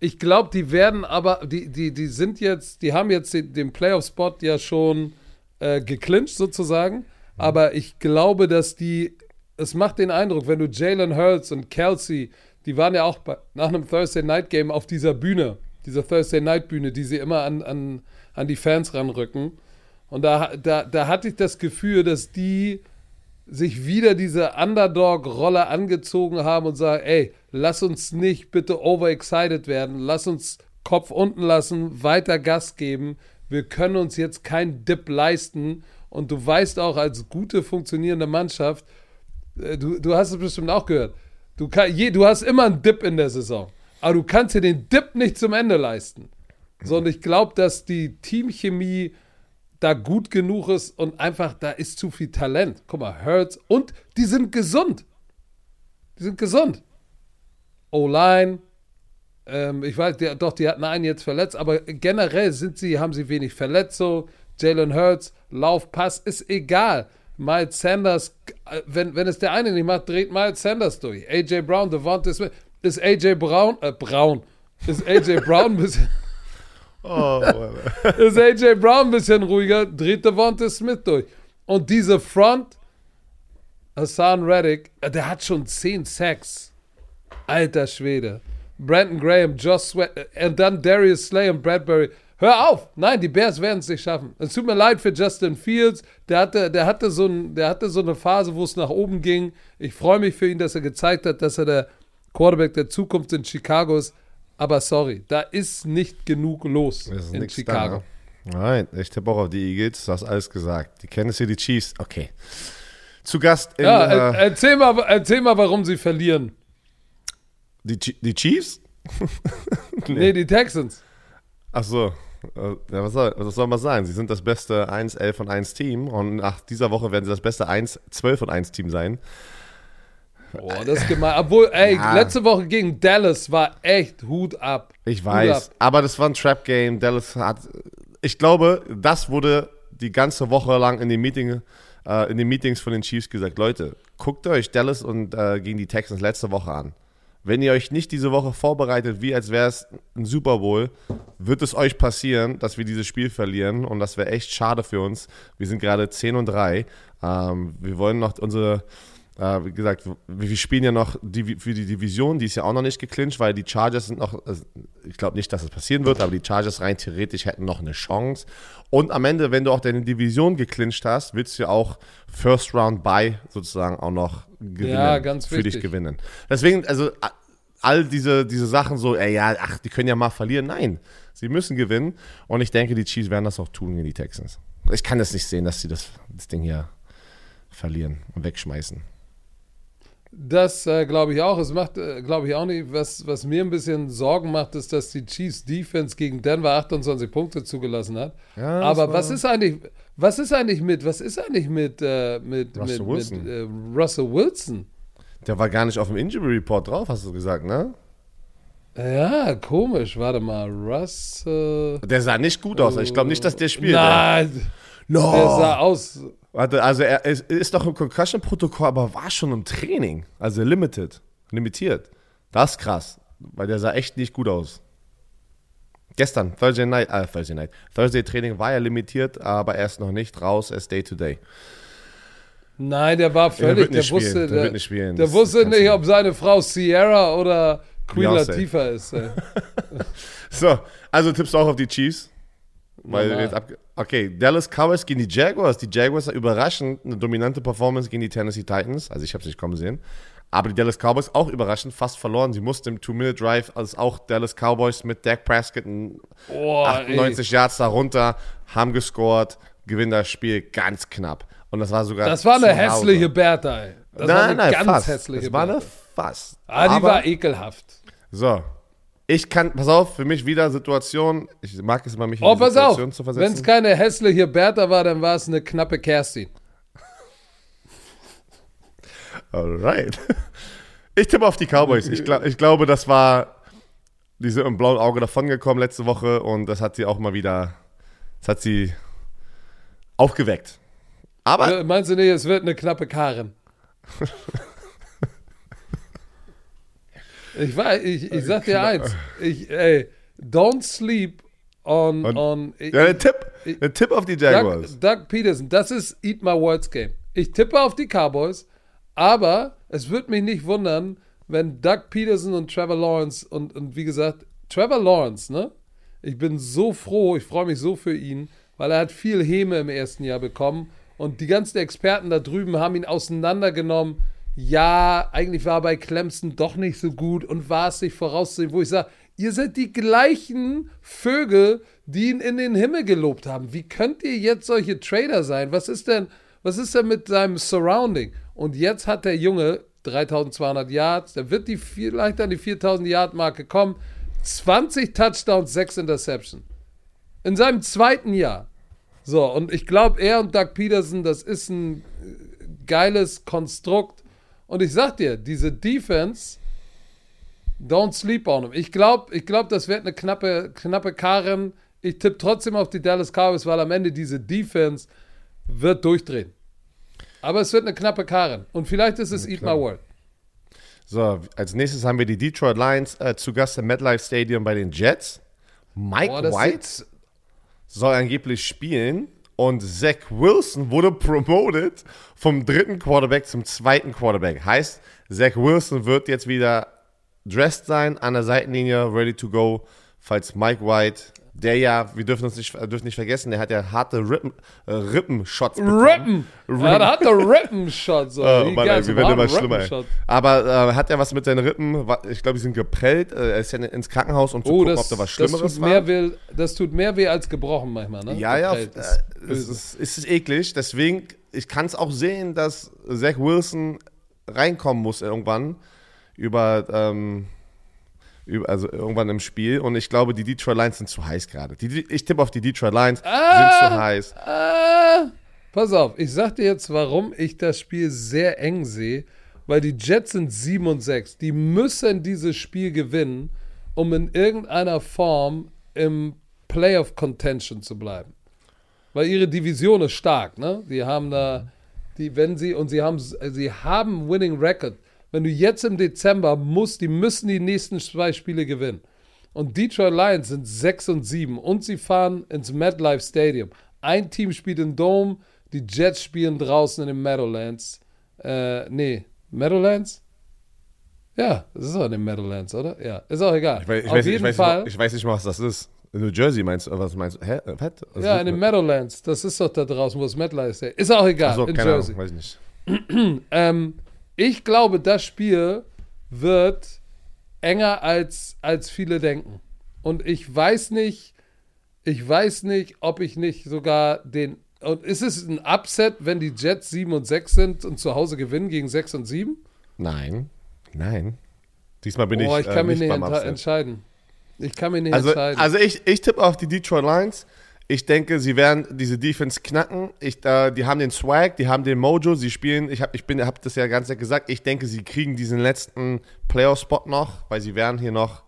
Ich glaube, die werden aber, die, die, die sind jetzt, die haben jetzt den, den Playoff-Spot ja schon äh, geclincht sozusagen. Aber ich glaube, dass die, es macht den Eindruck, wenn du Jalen Hurts und Kelsey, die waren ja auch bei, nach einem Thursday Night Game auf dieser Bühne, dieser Thursday Night Bühne, die sie immer an, an, an die Fans ranrücken. Und da, da, da hatte ich das Gefühl, dass die sich wieder diese Underdog-Rolle angezogen haben und sagen, ey, lass uns nicht bitte overexcited werden, lass uns Kopf unten lassen, weiter Gas geben. Wir können uns jetzt keinen Dip leisten. Und du weißt auch als gute funktionierende Mannschaft, äh, du, du hast es bestimmt auch gehört, du, kann, je, du hast immer einen Dip in der Saison, aber du kannst dir den Dip nicht zum Ende leisten. So, ich glaube, dass die Teamchemie da gut genug ist und einfach, da ist zu viel Talent. Guck mal, Hurts und die sind gesund. Die sind gesund. O-Line, Ähm, ich weiß, der, doch, die hatten einen jetzt verletzt, aber generell sind sie, haben sie wenig Verletzungen. Jalen Hurts, Lauf, Pass, ist egal. Miles Sanders, äh, wenn, wenn es der eine nicht macht, dreht Miles Sanders durch. AJ Brown, Devonta Smith. Ist AJ Brown, äh, Brown, ist AJ Brown ein bisschen, Oh, ist AJ Brown ein bisschen ruhiger, dreht Devonta Smith durch. Und diese Front, Hassan Reddick, äh, der hat schon 10 Sacks. Alter Schwede. Brandon Graham, Josh Sweat, äh, und dann Darius Slay und Bradbury. Hör auf! Nein, die Bears werden es nicht schaffen. Es tut mir leid für Justin Fields. Der hatte, der hatte, so, ein, der hatte so eine Phase, wo es nach oben ging. Ich freue mich für ihn, dass er gezeigt hat, dass er der Quarterback der Zukunft in Chicago ist. Aber sorry, da ist nicht genug los in Chicago. Da. Nein, ich tippe auch auf die Eagles. Du hast alles gesagt. Die Kansas City Chiefs, okay. Zu Gast in Ja, er, äh, erzähl, mal, erzähl mal, warum sie verlieren. die, die Chiefs? Nee, die Texans. Ach so. Äh, Ja, was, soll, was soll man sagen? Sie sind das beste 1, 11 und 1 Team und nach dieser Woche werden sie das beste 1, 12 und 1 Team sein. Boah, das ist gemein. Obwohl, ey, Ja. letzte Woche gegen Dallas war echt Hut ab. Ich weiß, ab. aber das war ein Trap-Game. Dallas hat. Ich glaube, das wurde die ganze Woche lang in den, Meeting, äh, in den Meetings von den Chiefs gesagt. Leute, guckt euch Dallas und äh, gegen die Texans letzte Woche an. Wenn ihr euch nicht diese Woche vorbereitet, wie als wäre es ein Super Bowl, wird es euch passieren, dass wir dieses Spiel verlieren. Und das wäre echt schade für uns. Wir sind gerade 10 und 3. Ähm, wir wollen noch unsere. Äh, wie gesagt, wir spielen ja noch die, für die Division, die ist ja auch noch nicht geclincht, weil die Chargers sind noch, also ich glaube nicht, dass es passieren wird, aber die Chargers rein theoretisch hätten noch eine Chance. Und am Ende, wenn du auch deine Division geclincht hast, willst du ja auch First Round Buy sozusagen auch noch gewinnen, Ja, ganz für dich wichtig. gewinnen. Deswegen, also all diese, diese Sachen so, ey, ja, ach, die können ja mal verlieren. Nein, sie müssen gewinnen. Und ich denke, die Chiefs werden das auch tun gegen die Texans. Ich kann das nicht sehen, dass sie das, das Ding hier verlieren und wegschmeißen. Das äh, glaube ich auch. Es macht, äh, glaube ich, auch nicht. Was, was mir ein bisschen Sorgen macht, ist, dass die Chiefs Defense gegen Denver 28 Punkte zugelassen hat. Ja, Aber was ist eigentlich, was ist eigentlich mit, was ist eigentlich mit, äh, mit, Russell mit, Wilson. mit äh, Russell Wilson? Der war gar nicht auf dem Injury Report drauf, hast du gesagt, ne? Ja, komisch. Warte mal, Russell. Der sah nicht gut aus. Ich glaube nicht, dass der spielt. Nein, No. der sah aus. Warte, also er ist, ist doch im Concussion-Protokoll, aber war schon im Training. Also limited. Limitiert. Das ist krass. Weil der sah echt nicht gut aus. Gestern, Thursday Night, äh, Thursday Night. Thursday Training war ja limitiert, aber er ist noch nicht raus, er ist Day to Day. Nein, der war völlig, der, nicht wusste, der der, wird nicht spielen. der wusste nicht, ob seine Frau Sierra oder Queen. Latifah ist. So, also tippst du auch auf die Chiefs? Weil Normal. jetzt ab, okay, Dallas Cowboys gegen die Jaguars. Die Jaguars überraschend eine dominante Performance gegen die Tennessee Titans. Also ich habe es nicht kommen sehen. Aber die Dallas Cowboys auch überraschend fast verloren. Sie mussten im Two-Minute-Drive, als auch Dallas Cowboys mit Dak Prescott Oh, 98 Yards darunter, haben gescored, gewinnen das Spiel ganz knapp. Und das war sogar. ey. Das war eine hässliche Bertha, ey. Das war nein, eine nein, ganz fast. hässliche Das war eine fast. Ah, die Aber- war ekelhaft. So. Ich kann, pass auf, für mich wieder Situation. Ich mag es immer, mich in Oh, die pass auf. Situation zu Wenn es versetzen. keine hässliche Bertha war, dann war es eine knappe Kerstin. Alright. Ich tippe auf die Cowboys. Ich, glaub, ich glaube, das war. Die sind im blauen Auge davongekommen letzte Woche und das hat sie auch mal wieder. Das hat sie aufgeweckt. Aber Meinst du nicht, es wird eine knappe Karen? ich weiß, ich, ich sag dir eins. Ich, ey, don't sleep on. Und- on ja, der Tipp. Der Tipp auf die Jaguars. Doug, Doug Peterson, das ist Eat My Words Game. Ich tippe auf die Cowboys, aber es würde mich nicht wundern, wenn Doug Peterson und Trevor Lawrence und, und wie gesagt, Trevor Lawrence, ne? Ich bin so froh, ich freue mich so für ihn, weil er hat viel Häme im ersten Jahr bekommen und die ganzen Experten da drüben haben ihn auseinandergenommen. Ja, eigentlich war bei Clemson doch nicht so gut und war es sich vorauszusehen, wo ich sage, ihr seid die gleichen Vögel, die ihn in den Himmel gelobt haben. Wie könnt ihr jetzt solche Trader sein? Was ist denn, was ist denn mit seinem Surrounding? Und jetzt hat der Junge 3200 Yards, der wird die vielleicht an die 4000 Yard Marke kommen. 20 Touchdowns, 6 Interception. In seinem zweiten Jahr. So, und ich glaube, er und Doug Peterson, das ist ein äh, geiles Konstrukt. Und ich sag dir, diese Defense, Don't sleep on them. Ich glaube, ich glaub, das wird eine knappe, knappe Karren. Ich tippe trotzdem auf die Dallas Cowboys, weil am Ende diese Defense wird durchdrehen. Aber es wird eine knappe Karren. Und vielleicht ist es Eat My World. So, als nächstes haben wir die Detroit Lions äh, zu Gast im MetLife Stadium bei den Jets. Mike Boah, White soll angeblich spielen und Zach Wilson wurde promoted vom dritten Quarterback zum zweiten Quarterback. Heißt, Zach Wilson wird jetzt wieder dressed sein, an der Seitenlinie, ready to go, falls Mike White, der ja, wir dürfen uns nicht, äh, dürfen nicht vergessen, der hat ja harte Rippen, äh, Rippenshots bekommen. Rippen! Ja, da hat der Rippen-Shot. So. Oh, Mann, ey, wir werden immer schlimmer. Ey. Aber äh, hat er was mit seinen Rippen? Ich glaube, die sind geprellt. Äh, Er ist ja ins Krankenhaus, um zu Oh, gucken, das, ob da was das, Schlimmeres tut war. mehr weh, das tut mehr weh als gebrochen manchmal, ne? Ja, ja, Geprellt. äh, Das ist es ist, es ist eklig. Deswegen, ich kann es auch sehen, dass Zach Wilson reinkommen muss irgendwann über, ähm, über, also irgendwann im Spiel. Und ich glaube, die Detroit Lions sind zu heiß gerade. Ich tippe auf die Detroit Lions, Ah! sind zu heiß. Ah, pass auf, ich sag dir jetzt, warum ich das Spiel sehr eng sehe. Weil die Jets sind 7 und 6. Die müssen dieses Spiel gewinnen, um in irgendeiner Form im Playoff Contention zu bleiben. Weil ihre Division ist stark, ne? Die haben da, die, wenn sie, und sie haben, sie haben Winning Record. Wenn du jetzt im Dezember musst, die müssen die nächsten zwei Spiele gewinnen. Und Detroit Lions sind 6 und 7 und sie fahren ins MetLife Stadium. Ein Team spielt im Dome, die Jets spielen draußen in den Meadowlands. Äh, nee, Meadowlands? Ja, das ist auch in den Meadowlands, oder? Ja, ist auch egal. Ich weiß, ich, Auf weiß, ich, jeden weiß, Fall. Nicht, ich weiß nicht mal, was das ist. In New Jersey meinst du, was meinst du? Hä? Was? Was ja, in den? Meadowlands. Das ist doch da draußen, wo das MetLife ist. Ist auch egal. Ach so, in keine Jersey. Ahnung, weiß ich nicht. Ähm, ich glaube, das Spiel wird enger als, als viele denken. Und ich weiß nicht, ich weiß nicht, ob ich nicht sogar den. Und ist es ein Upset, wenn die Jets 7 und 6 sind und zu Hause gewinnen gegen 6 und 7? Nein, nein. Diesmal bin Boah, ich, ich kann äh, mich nicht nicht entscheiden. Ich kann mich nicht Also, entscheiden. also ich, ich tippe auf die Detroit Lions. Ich denke, sie werden diese Defense knacken. Ich, äh, die haben den Swag, die haben den Mojo, sie spielen, ich habe ich hab das ja ganz nett gesagt, ich denke, sie kriegen diesen letzten Playoff-Spot noch, weil sie werden hier noch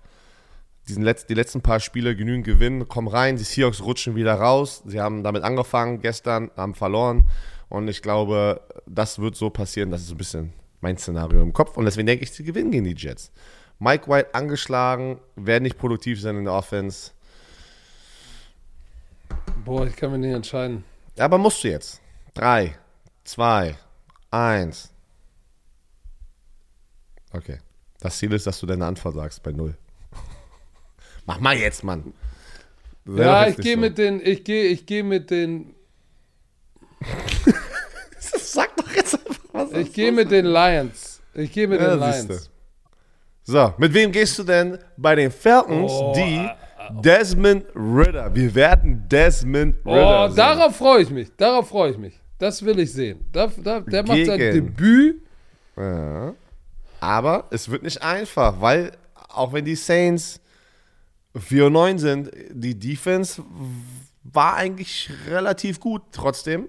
diesen Letz-, die letzten paar Spiele genügend gewinnen, kommen rein, die Seahawks rutschen wieder raus. Sie haben damit angefangen gestern, haben verloren. Und ich glaube, das wird so passieren. Das ist ein bisschen mein Szenario im Kopf. Und deswegen denke ich, sie gewinnen gegen die Jets. Mike White angeschlagen, werden nicht produktiv sein in der Offense. Boah, ich kann mich nicht entscheiden. Ja, aber musst du jetzt. Drei, zwei, eins. Okay. Das Ziel ist, dass du deine Antwort sagst bei null. Mach mal jetzt, Mann. Sei Ja, ich gehe so. mit den, ich gehe, ich gehe mit den, Sag doch jetzt einfach was. ich gehe mit den Lions. Ich gehe mit Ja, den siehste. Lions. So, mit wem gehst du denn bei den Falcons, Oh, die Desmond Ritter? Wir werden Desmond Ritter Oh, sehen. darauf freue ich mich. Darauf freue ich mich. Das will ich sehen. Da, da, der macht sein Gegen- Debüt. Ja. Aber es wird nicht einfach, weil auch wenn die Saints 4 und 9 sind, die Defense war eigentlich relativ gut trotzdem.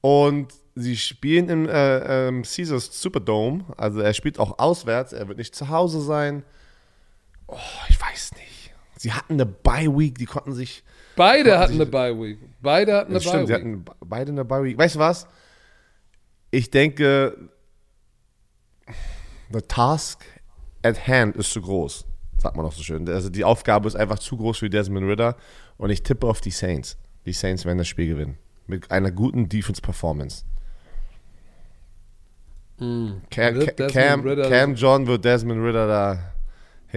Und sie spielen im äh, ähm, Caesars Superdome, also er spielt auch auswärts, er wird nicht zu Hause sein. Oh, ich weiß nicht. Sie hatten eine Bye-Week, die konnten sich Beide Konnten hatten sich- eine Bye Week. Beide hatten eine stimmt, sie Bye Week. hatten beide eine Bye Week. Weißt du was? Ich denke, the task at hand ist zu groß. Sagt man auch so schön. Also die Aufgabe ist einfach zu groß für Desmond Ritter. Und ich tippe auf die Saints. Die Saints werden das Spiel gewinnen. Mit einer guten Defense-Performance. Cam, Desmond Cam, Ridder- Cam John wird Desmond Ritter da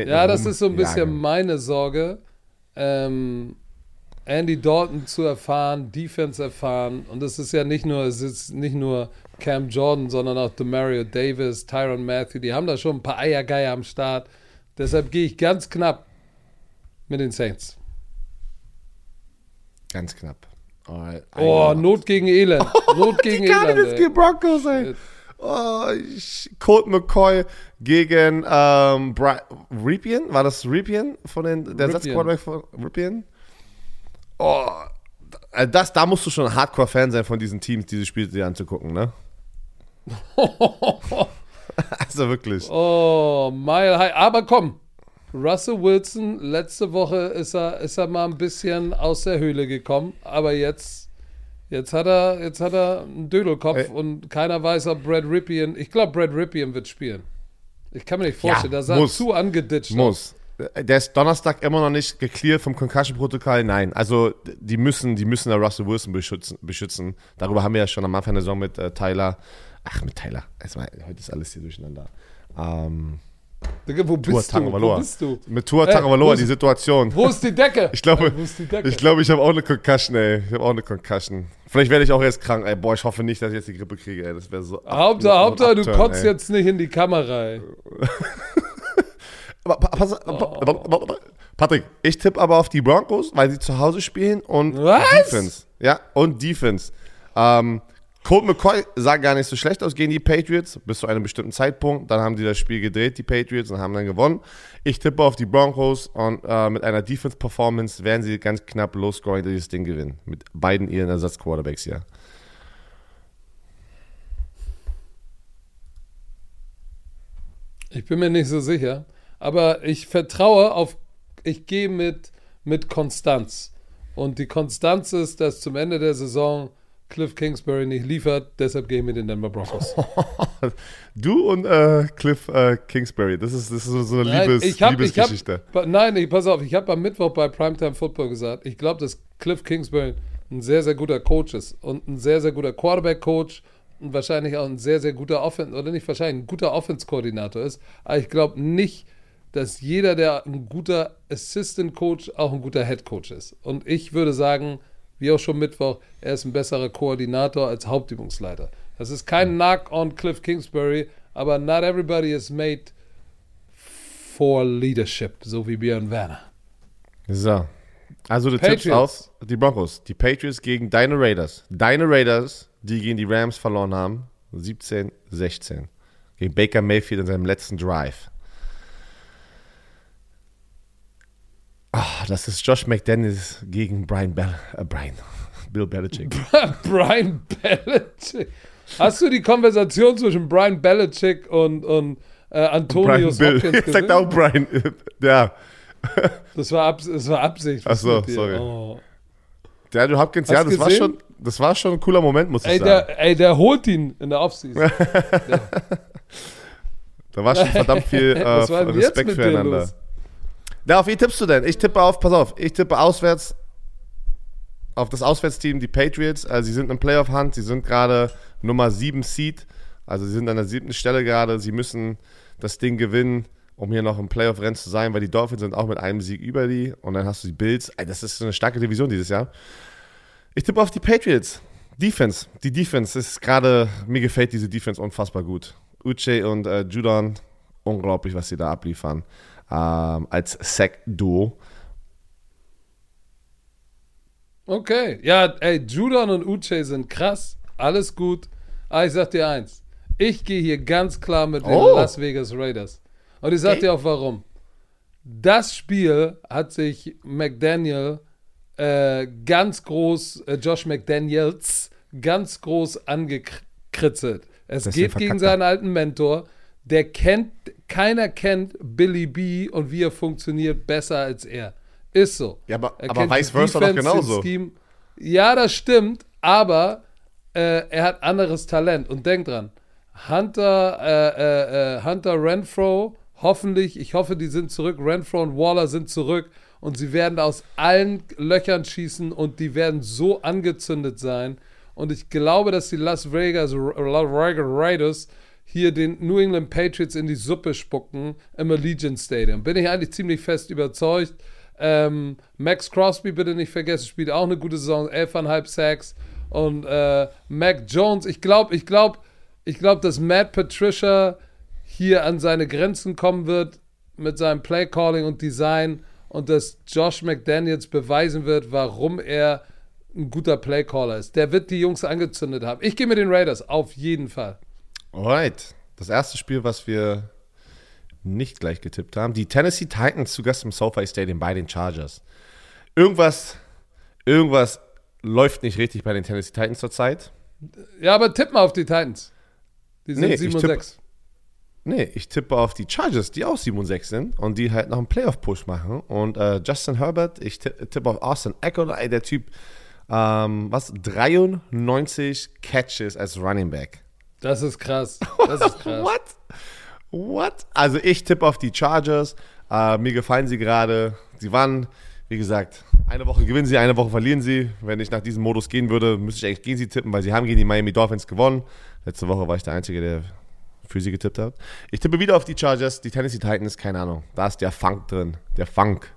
Ja, das ist so ein bisschen rumjagen. meine Sorge. Ähm, Andy Dalton zu erfahren, Defense erfahren. Und es ist ja nicht nur, es ist nicht nur Cam Jordan, sondern auch Demario Davis, Tyron Matthew. Die haben da schon ein paar Eiergeier am Start. Deshalb gehe ich ganz knapp mit den Saints. Ganz knapp. Alright. Oh, Not gegen Elend. Not gegen die Elend. Ey. Broncos, ey. Oh, ich, Colt McCoy gegen ähm, Bri Ripien. War das Ripien von den der. Ersatzquarterback von Ripien? Oh, äh, das, da musst du schon ein Hardcore-Fan sein von diesen Teams, diese Spiele dir anzugucken, ne? also wirklich. Oh, Mile High. Aber komm, Russell Wilson, letzte Woche ist er, ist er mal ein bisschen aus der Höhle gekommen, aber jetzt, jetzt, hat, er, jetzt hat er einen Dödelkopf Ey. und keiner weiß, ob Brad Ripien, ich glaube, Brad Ripien wird spielen. Ich kann mir nicht vorstellen, Ja, da sah muss. zu angeditscht. Muss. Der ist Donnerstag immer noch nicht gecleared vom Concussion-Protokoll. Nein, also die müssen, die müssen der Russell Wilson beschützen, beschützen. Darüber haben wir ja schon am Anfang der Saison mit äh, Tyler. Ach, mit Tyler. Erstmal, heute ist alles hier durcheinander. Ähm, Digga, wo Tua bist du? Wo bist du? Mit Tua Ey, wo Tagovailoa, die Situation. Wo ist die Decke? Ich glaube, die Decke? ich glaube, ich habe auch eine Concussion, ey. Ich habe auch eine Concussion. Vielleicht werde ich auch jetzt krank, ey. Boah, ich hoffe nicht, dass ich jetzt die Grippe kriege, ey. Das wäre so. Hauptsache, Hauptsache du kotzt ey. jetzt nicht in die Kamera. Ey. Aber, pa- pass, Oh. Patrick, ich tippe aber auf die Broncos, weil sie zu Hause spielen und Was? Defense. Ja, und Defense. Ähm, Colt McCoy sah gar nicht so schlecht aus gegen die Patriots bis zu einem bestimmten Zeitpunkt. Dann haben die das Spiel gedreht, die Patriots, und haben dann gewonnen. Ich tippe auf die Broncos und äh, mit einer Defense-Performance werden sie ganz knapp low-scoring dieses Ding gewinnen. Mit beiden ihren Ersatzquarterbacks hier. Ich bin mir nicht so sicher, aber ich vertraue auf, ich gehe mit, mit Konstanz. Und die Konstanz ist, dass zum Ende der Saison Cliff Kingsbury nicht liefert, deshalb gehe ich mit den Denver Broncos. Du und äh, Cliff äh, Kingsbury, das ist, das ist so- eine Nein, Liebes, ich hab, ich Liebesgeschichte. hab, nein, ich, pass auf, ich habe am Mittwoch bei Primetime Football gesagt, ich glaube, dass Cliff Kingsbury ein sehr, sehr guter Coach ist und ein sehr, sehr guter Quarterback-Coach und wahrscheinlich auch ein sehr, sehr guter Offense, oder nicht wahrscheinlich, ein guter Offense-Koordinator ist. Aber ich glaube nicht, dass jeder, der ein guter Assistant-Coach, auch ein guter Head-Coach ist. Und ich würde sagen, wie auch schon Mittwoch, er ist ein besserer Koordinator als Hauptübungsleiter. Das ist kein Knock on Cliff Kingsbury, aber not everybody is made for leadership, so wie Björn Werner. So. Also du tippst Patriots. auf die Broncos. Die Patriots gegen deine Raiders. Deine Raiders, die gegen die Rams verloren haben. 17, 16. Gegen Baker Mayfield in seinem letzten Drive. Ah, das ist Josh McDaniels gegen Brian Bell, äh, Brian, Bill Belichick. Brian Belichick. Hast du die Konversation zwischen Brian Belichick und, und äh, Antonius Brian Hopkins Bill. gesehen? Sagt auch Brian. Ja. Das war, Abs das war Absicht. Ach so, sorry. Oh. Der du Hopkins, Hast ja, das war, schon, das war schon ein cooler Moment, muss ich Ey, sagen. der, ey, der holt ihn in der Offseason. da war schon verdammt viel äh, Respekt füreinander. los? Ja, auf wie tippst du denn? Ich tippe auf, pass auf, ich tippe auswärts auf das Auswärtsteam, die Patriots. Also sie sind im Playoff-Hand, sie sind gerade Nummer 7 Seed. Also sie sind an der siebten Stelle gerade. Sie müssen das Ding gewinnen, um hier noch im Playoff-Rennen zu sein, weil die Dolphins sind auch mit einem Sieg über die. Und dann hast du die Bills. Das ist so eine starke Division dieses Jahr. Ich tippe auf die Patriots. Defense. Die Defense ist gerade, mir gefällt diese Defense unfassbar gut. Uche und äh, Judon, unglaublich, was sie da abliefern. Ähm, als Sack-Duo. Okay. Ja, ey, Judon und Uche sind krass. Alles gut. Aber ich sag dir eins. Ich gehe hier ganz klar mit den Oh. Las Vegas Raiders. Und ich sag Ey. dir auch warum. Das Spiel hat sich McDaniel äh, ganz groß, äh, Josh McDaniels, ganz groß angekritzelt. Es geht gegen seinen alten Mentor. Der kennt, keiner kennt Billy B und wie er funktioniert besser als er. Ist so. Ja, aber- Er aber vice versa doch genauso. Scheme. Ja, das stimmt, aber äh, er hat anderes Talent. Und denk dran, Hunter, äh, äh, äh, Hunter Renfro, hoffentlich, ich hoffe, die sind zurück. Renfro und Waller sind zurück und sie werden aus allen Löchern schießen und die werden so angezündet sein. Und ich glaube, dass die Las Vegas Ra- Raiders hier den New England Patriots in die Suppe spucken im Allegiant Stadium. Bin ich eigentlich ziemlich fest überzeugt. Ähm, Max Crosby, bitte nicht vergessen, spielt auch eine gute Saison, 11,5 Sacks. Und äh, Mac Jones, ich glaube, ich glaube, ich glaube, dass Matt Patricia hier an seine Grenzen kommen wird mit seinem Play-Calling und Design und dass Josh McDaniels beweisen wird, warum er ein guter Play-Caller ist. Der wird die Jungs angezündet haben. Ich gehe mit den Raiders, auf jeden Fall. Alright. Das erste Spiel, was wir nicht gleich getippt haben. Die Tennessee Titans zu Gast im SoFi Stadium bei den Chargers. Irgendwas, irgendwas läuft nicht richtig bei den Tennessee Titans zurzeit. Ja, aber tipp mal auf die Titans. Die sind Nee, 7 ich und tipp- 6. Nee, ich tippe auf die Chargers, die auch 7 und 6 sind und die halt noch einen Playoff-Push machen. Und äh, Justin Herbert, ich tippe auf Austin Eckler, der Typ, ähm, was, 93 Catches als Running Back. Das ist krass. Das ist krass. What? What? Also ich tippe auf die Chargers. Äh, mir gefallen sie gerade. Sie waren, wie gesagt, eine Woche gewinnen sie, eine Woche verlieren sie. Wenn ich nach diesem Modus gehen würde, müsste ich eigentlich gegen sie tippen, weil sie haben gegen die Miami Dolphins gewonnen. Letzte Woche war ich der Einzige, der für sie getippt hat. Ich tippe wieder auf die Chargers, die Tennessee Titans, keine Ahnung. Da ist der Funk drin. Der Funk.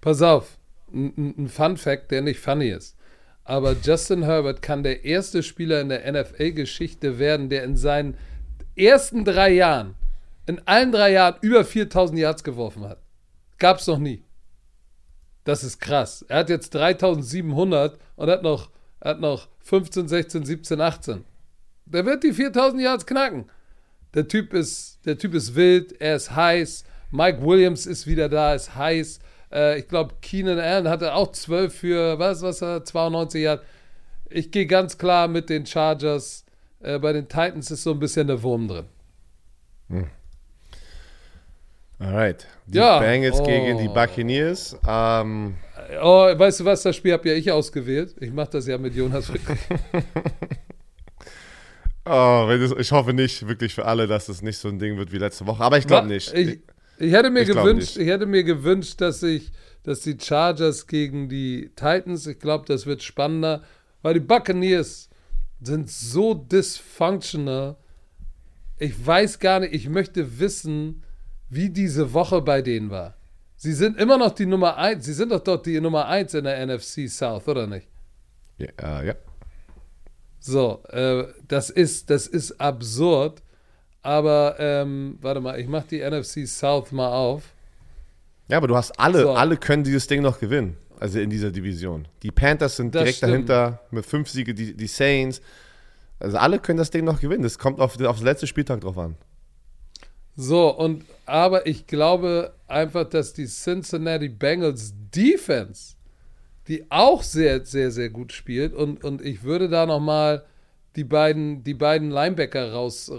Pass auf, ein, ein Fun Fact, der nicht funny ist. Aber Justin Herbert kann der erste Spieler in der NFL-Geschichte werden, der in seinen ersten drei Jahren, in allen drei Jahren über 4000 Yards geworfen hat. Gab es noch nie. Das ist krass. Er hat jetzt 3700 und hat noch, hat noch 15, 16, 17, 18. Der wird die 4000 Yards knacken. Der Typ ist, der Typ ist wild, er ist heiß. Mike Williams ist wieder da, ist heiß. Äh, ich glaube, Keenan Allen hatte auch 12 für, was, was er, 92 Yards. Ich gehe ganz klar mit den Chargers. Äh, bei den Titans ist so ein bisschen der Wurm drin. Hm. Alright. Die ja. Bengals oh. gegen die Buccaneers. Ähm. Oh, weißt du was, das Spiel habe ja ich ausgewählt. Ich mache das ja mit Jonas Oh, das, ich hoffe nicht wirklich für alle, dass es nicht so ein Ding wird wie letzte Woche. Aber ich glaube nicht. Ich, ich, hätte mir ich gewünscht, ich hätte mir gewünscht, dass ich, dass die Chargers gegen die Titans, ich glaube, das wird spannender, weil die Buccaneers sind so dysfunctional. Ich weiß gar nicht, ich möchte wissen, wie diese Woche bei denen war. Sie sind immer noch die Nummer 1, sie sind doch dort die Nummer 1 in der NFC South, oder nicht? Ja, uh, ja. So, äh, das, ist, das ist absurd. Aber, ähm, warte mal, ich mach die NFC South mal auf. Ja, aber du hast alle, so. alle können dieses Ding noch gewinnen. Also in dieser Division. Die Panthers sind das direkt stimmt. dahinter mit fünf Siege, die, die Saints. Also alle können das Ding noch gewinnen. Das kommt auf, auf den letzten Spieltag drauf an. So, und aber ich glaube einfach, dass die Cincinnati Bengals Defense die auch sehr, sehr, sehr gut spielt. Und, und ich würde da nochmal die beiden, die beiden Linebacker raus,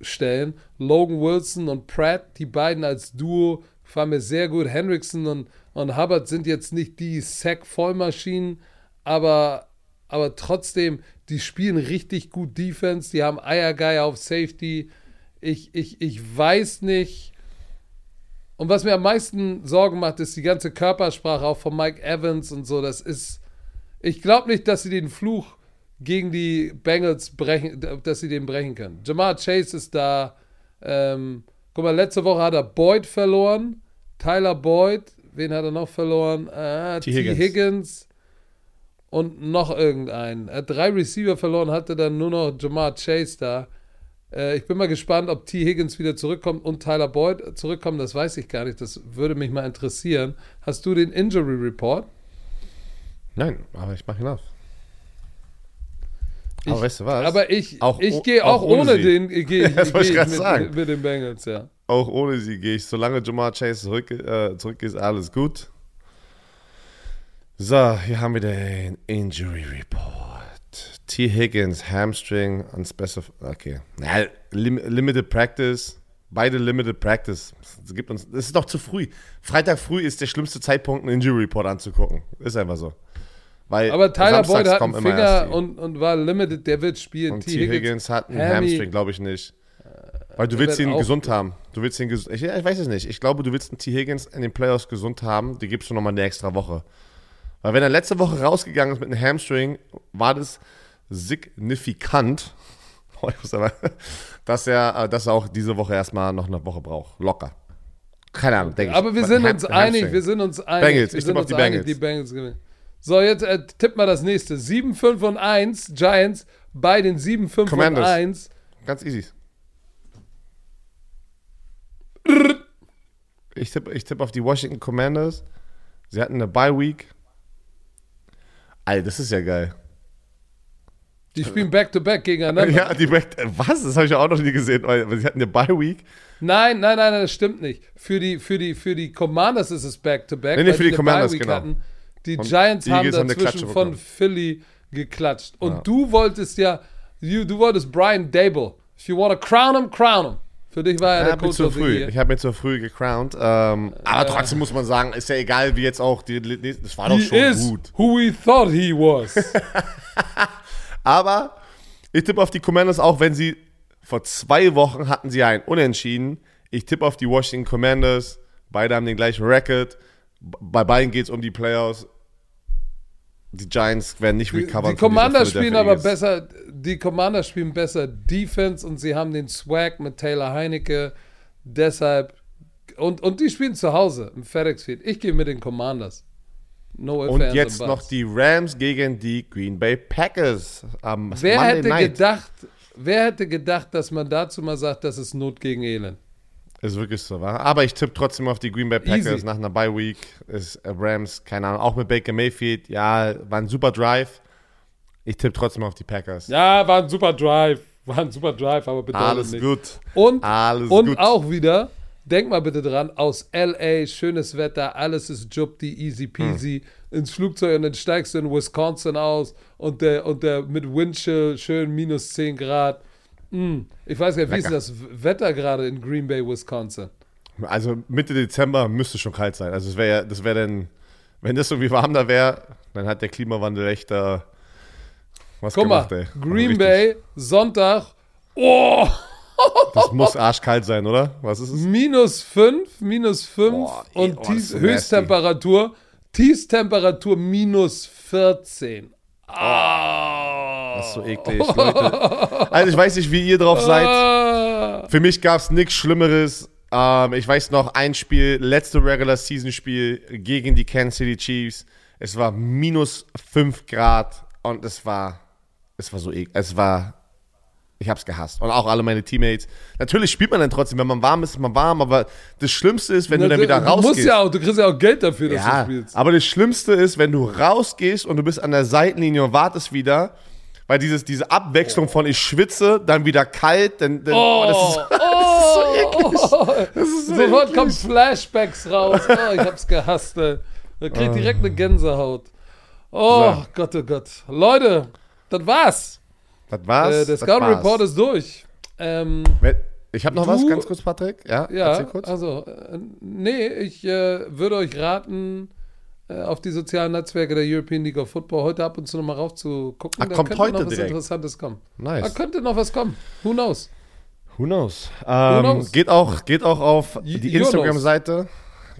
rausstellen. Logan Wilson und Pratt, die beiden als Duo fahren mir sehr gut. Hendrickson und, und Hubbard sind jetzt nicht die Sack-Vollmaschinen, aber, aber trotzdem, die spielen richtig gut Defense. Die haben Eiergeier auf Safety. Ich, ich, ich weiß nicht und was mir am meisten Sorgen macht, ist die ganze Körpersprache auch von Mike Evans und so. Das ist. Ich glaube nicht, dass sie den Fluch gegen die Bengals brechen, dass sie den brechen können. Jamar Chase ist da. Ähm, guck mal, letzte Woche hat er Boyd verloren. Tyler Boyd. Wen hat er noch verloren? Äh, T. Higgins. Higgins. Und noch irgendeinen. Er hat drei Receiver verloren, hatte dann nur noch Jamar Chase da. Äh, ich bin mal gespannt, ob T. Higgins wieder zurückkommt und Tyler Boyd zurückkommen. Das weiß ich gar nicht. Das würde mich mal interessieren. Hast du den Injury Report? Nein, aber ich mache ihn auf. Ich, aber weißt du was? Aber ich, ich gehe auch, auch, ohne, ohne den, gehe das geh ich, mit, sagen. mit den Bengals, ja. Auch ohne sie gehe ich. Solange Jamar Chase zurück, äh, zurück ist, alles gut. So, hier haben wir den Injury Report. T. Higgins, Hamstring, unspecified. Okay. Ja, lim limited Practice. Beide Limited Practice. Es gibt uns. Es ist doch zu früh. Freitag früh ist der schlimmste Zeitpunkt, einen Injury Report anzugucken. Ist einfach so. Weil Aber Tyler Boyd hat einen Finger und, und war limited, der wird spielen. Und T. Higgins, Higgins hat einen Hammy. Hamstring, glaube ich nicht. Weil du willst ihn gesund haben. Du willst ihn gesund. Ich, ich, weiß es nicht. Ich glaube, du willst einen T. Higgins in den Playoffs gesund haben. Die gibst du nochmal eine extra Woche. Weil wenn er letzte Woche rausgegangen ist mit einem Hamstring, war das signifikant, dass er, äh, dass er auch diese Woche erstmal noch eine Woche braucht. Locker. Keine Ahnung, denke ich. Aber wir sind uns einig, wir sind uns einig. Bengals, ich tippe auf die Bengals. die Bengals gewinnen. So, jetzt äh, tipp mal das nächste. 7, 5 und 1, Giants bei den 7, 5 Commanders. und 1. Ganz easy. Ich tippe ich tipp auf die Washington Commanders. Sie hatten eine Bye Week. Alter, das ist ja geil. Die spielen Back-to-Back -back gegeneinander. Ja, die Back Was? Das habe ich auch noch nie gesehen, weil sie hatten eine Bye-Week. Nein, nein, nein, das stimmt nicht. Für die, für die, für die Commanders ist es Back-to-Back. -back, nee, nee, für die Commanders, genau. Hatten. Die Und Giants die haben dazwischen von Philly geklatscht. Und ja. du wolltest ja, du, du wolltest Brian Dable If you want to crown him, crown him. Für dich war er Ich der Coach zu früh. Ich habe mir zu früh gecrowned. Ähm, aber trotzdem muss man sagen, ist ja egal, wie jetzt auch die. Das war doch schon gut. who we thought he was. Aber ich tippe auf die Commanders, auch wenn sie vor zwei Wochen hatten sie einen Unentschieden. Ich tippe auf die Washington Commanders. Beide haben den gleichen Record. Bei beiden geht es um die Playoffs. Die Giants werden nicht recovern. die von dieser Commander spielen aber besser, die Commander spielen besser Defense und sie haben den Swag mit Taylor Heinecke. Deshalb, und, und die spielen zu Hause im FedEx Field. Ich gehe mit den Commanders. No Und jetzt noch die Rams gegen die Green Bay Packers am Wer Monday hätte Night. gedacht, wer hätte gedacht, dass man dazu mal sagt, das ist Not gegen Elend? Ist wirklich so, wa? Aber ich tippe trotzdem auf die Green Bay Packers Easy. nach einer Bye Week. Ist äh, Rams, keine Ahnung, auch mit Baker Mayfield. Ja, war ein super Drive. Ich tippe trotzdem auf die Packers. Ja, war ein super Drive. War ein super Drive, aber bedeutet Alles nicht. gut. Und, Alles und gut. auch wieder, denk mal bitte dran, aus LA, schönes Wetter, alles ist Jupti, easy peasy, Hm. ins Flugzeug und dann steigst du in Wisconsin aus und der, und der mit Windchill schön minus 10 Grad. Mm, Ich weiß gar nicht, wie ist das Wetter gerade in Green Bay, Wisconsin? Also Mitte Dezember müsste schon kalt sein. Also es wäre ja, das wäre dann, wenn das so wie warm da wäre, dann hat der Klimawandel echt äh, was Guck gemacht, mal, ey. Also Green richtig. Bay, Sonntag, oh, Das muss arschkalt sein, oder? Was ist es? minus 5, minus 5 Boah, ey, und oh, Tief-. Höchsttemperatur, Tiefstemperatur minus 14. Ah. Das ist so eklig, Leute. Also ich weiß nicht, wie ihr drauf seid. Ah. Für mich gab es nichts Schlimmeres. Ähm, ich weiß noch, ein Spiel, letzte Regular Season Spiel gegen die Kansas City Chiefs. Es war minus 5 Grad und es war, es war so eklig. Es war, ich hab's gehasst. Und auch alle meine Teammates. Natürlich spielt man dann trotzdem, wenn man warm ist, ist man warm, aber das Schlimmste ist, wenn du dann wieder du musst rausgehst. ja auch, du kriegst ja auch Geld dafür, dass Ja, du spielst. aber das Schlimmste ist, wenn du rausgehst und du bist an der Seitenlinie und wartest wieder, weil dieses, diese Abwechslung von ich schwitze, dann wieder kalt, dann, dann Oh, das ist, oh, das ist so Sofort eklig. kommen Flashbacks raus. Oh, ich hab's gehasst, ey. Man kriegt direkt eine Gänsehaut. Oh So. Gott, oh Gott. Leute, das war's. Das war's. Äh, der das Scout. Report ist durch. Ähm, Ich habe noch Du- was, ganz kurz, Patrick. Ja, ja, kurz. also, äh, nee, ich äh, würde euch raten, auf die sozialen Netzwerke der European League of Football heute ab und zu nochmal raufzugucken. Ah, Da kommt könnte heute noch was direkt. Interessantes kommen. Nice. Da könnte noch was kommen. Who knows? Who knows? Ähm, knows? Geht, auch, geht auch auf die. Instagram-Seite.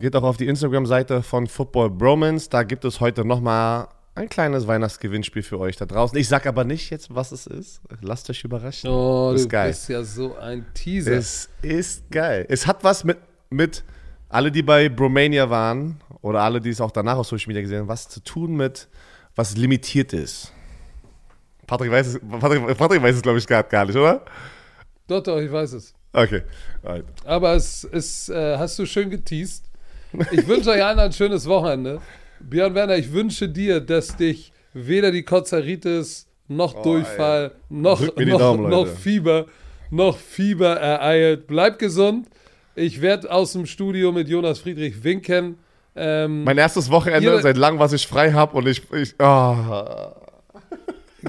Geht auch auf die Instagram-Seite von Football Bromance. Da gibt es heute nochmal ein kleines Weihnachtsgewinnspiel für euch da draußen. Ich sag aber nicht jetzt, was es ist. Lasst euch überraschen. Oh, Das du ist geil. bist ja so ein Teaser. Es ist geil. Es hat was mit, mit alle, die bei Bromania waren oder alle, die es auch danach auf Social Media gesehen haben, was zu tun mit, was limitiert ist. Patrick weiß es, Patrick, Patrick weiß es glaube ich, gar, gar nicht, oder? Doch, doch, ich weiß es. Okay. Alright. Aber es ist, äh, hast du schön geteased. Ich wünsche euch allen ein schönes Wochenende. Björn Werner, ich wünsche dir, dass dich weder die Kozeritis noch Durchfall noch, Oh, mir die noch, Daumen, noch Leute. Fieber noch Fieber ereilt. Bleib gesund. Ich werde aus dem Studio mit Jonas Friedrich winken. Ähm, Mein erstes Wochenende Ihr- seit langem, was ich frei habe und ich, ich oh.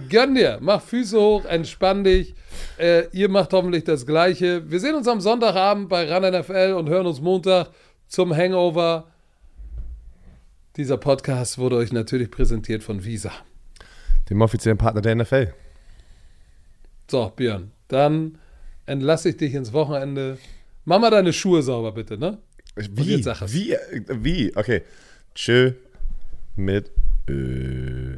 Gönn dir, mach Füße hoch, entspann dich. Äh, ihr macht hoffentlich das Gleiche. Wir sehen uns am Sonntagabend bei RAN NFL und hören uns Montag zum Hangover. Dieser Podcast wurde euch natürlich präsentiert von Visa. dem offiziellen Partner der NFL. So, Björn, dann entlasse ich dich ins Wochenende. Mach mal deine Schuhe sauber, bitte, ne? Wie? Wie? Wie? Okay. Tschö mit Ö.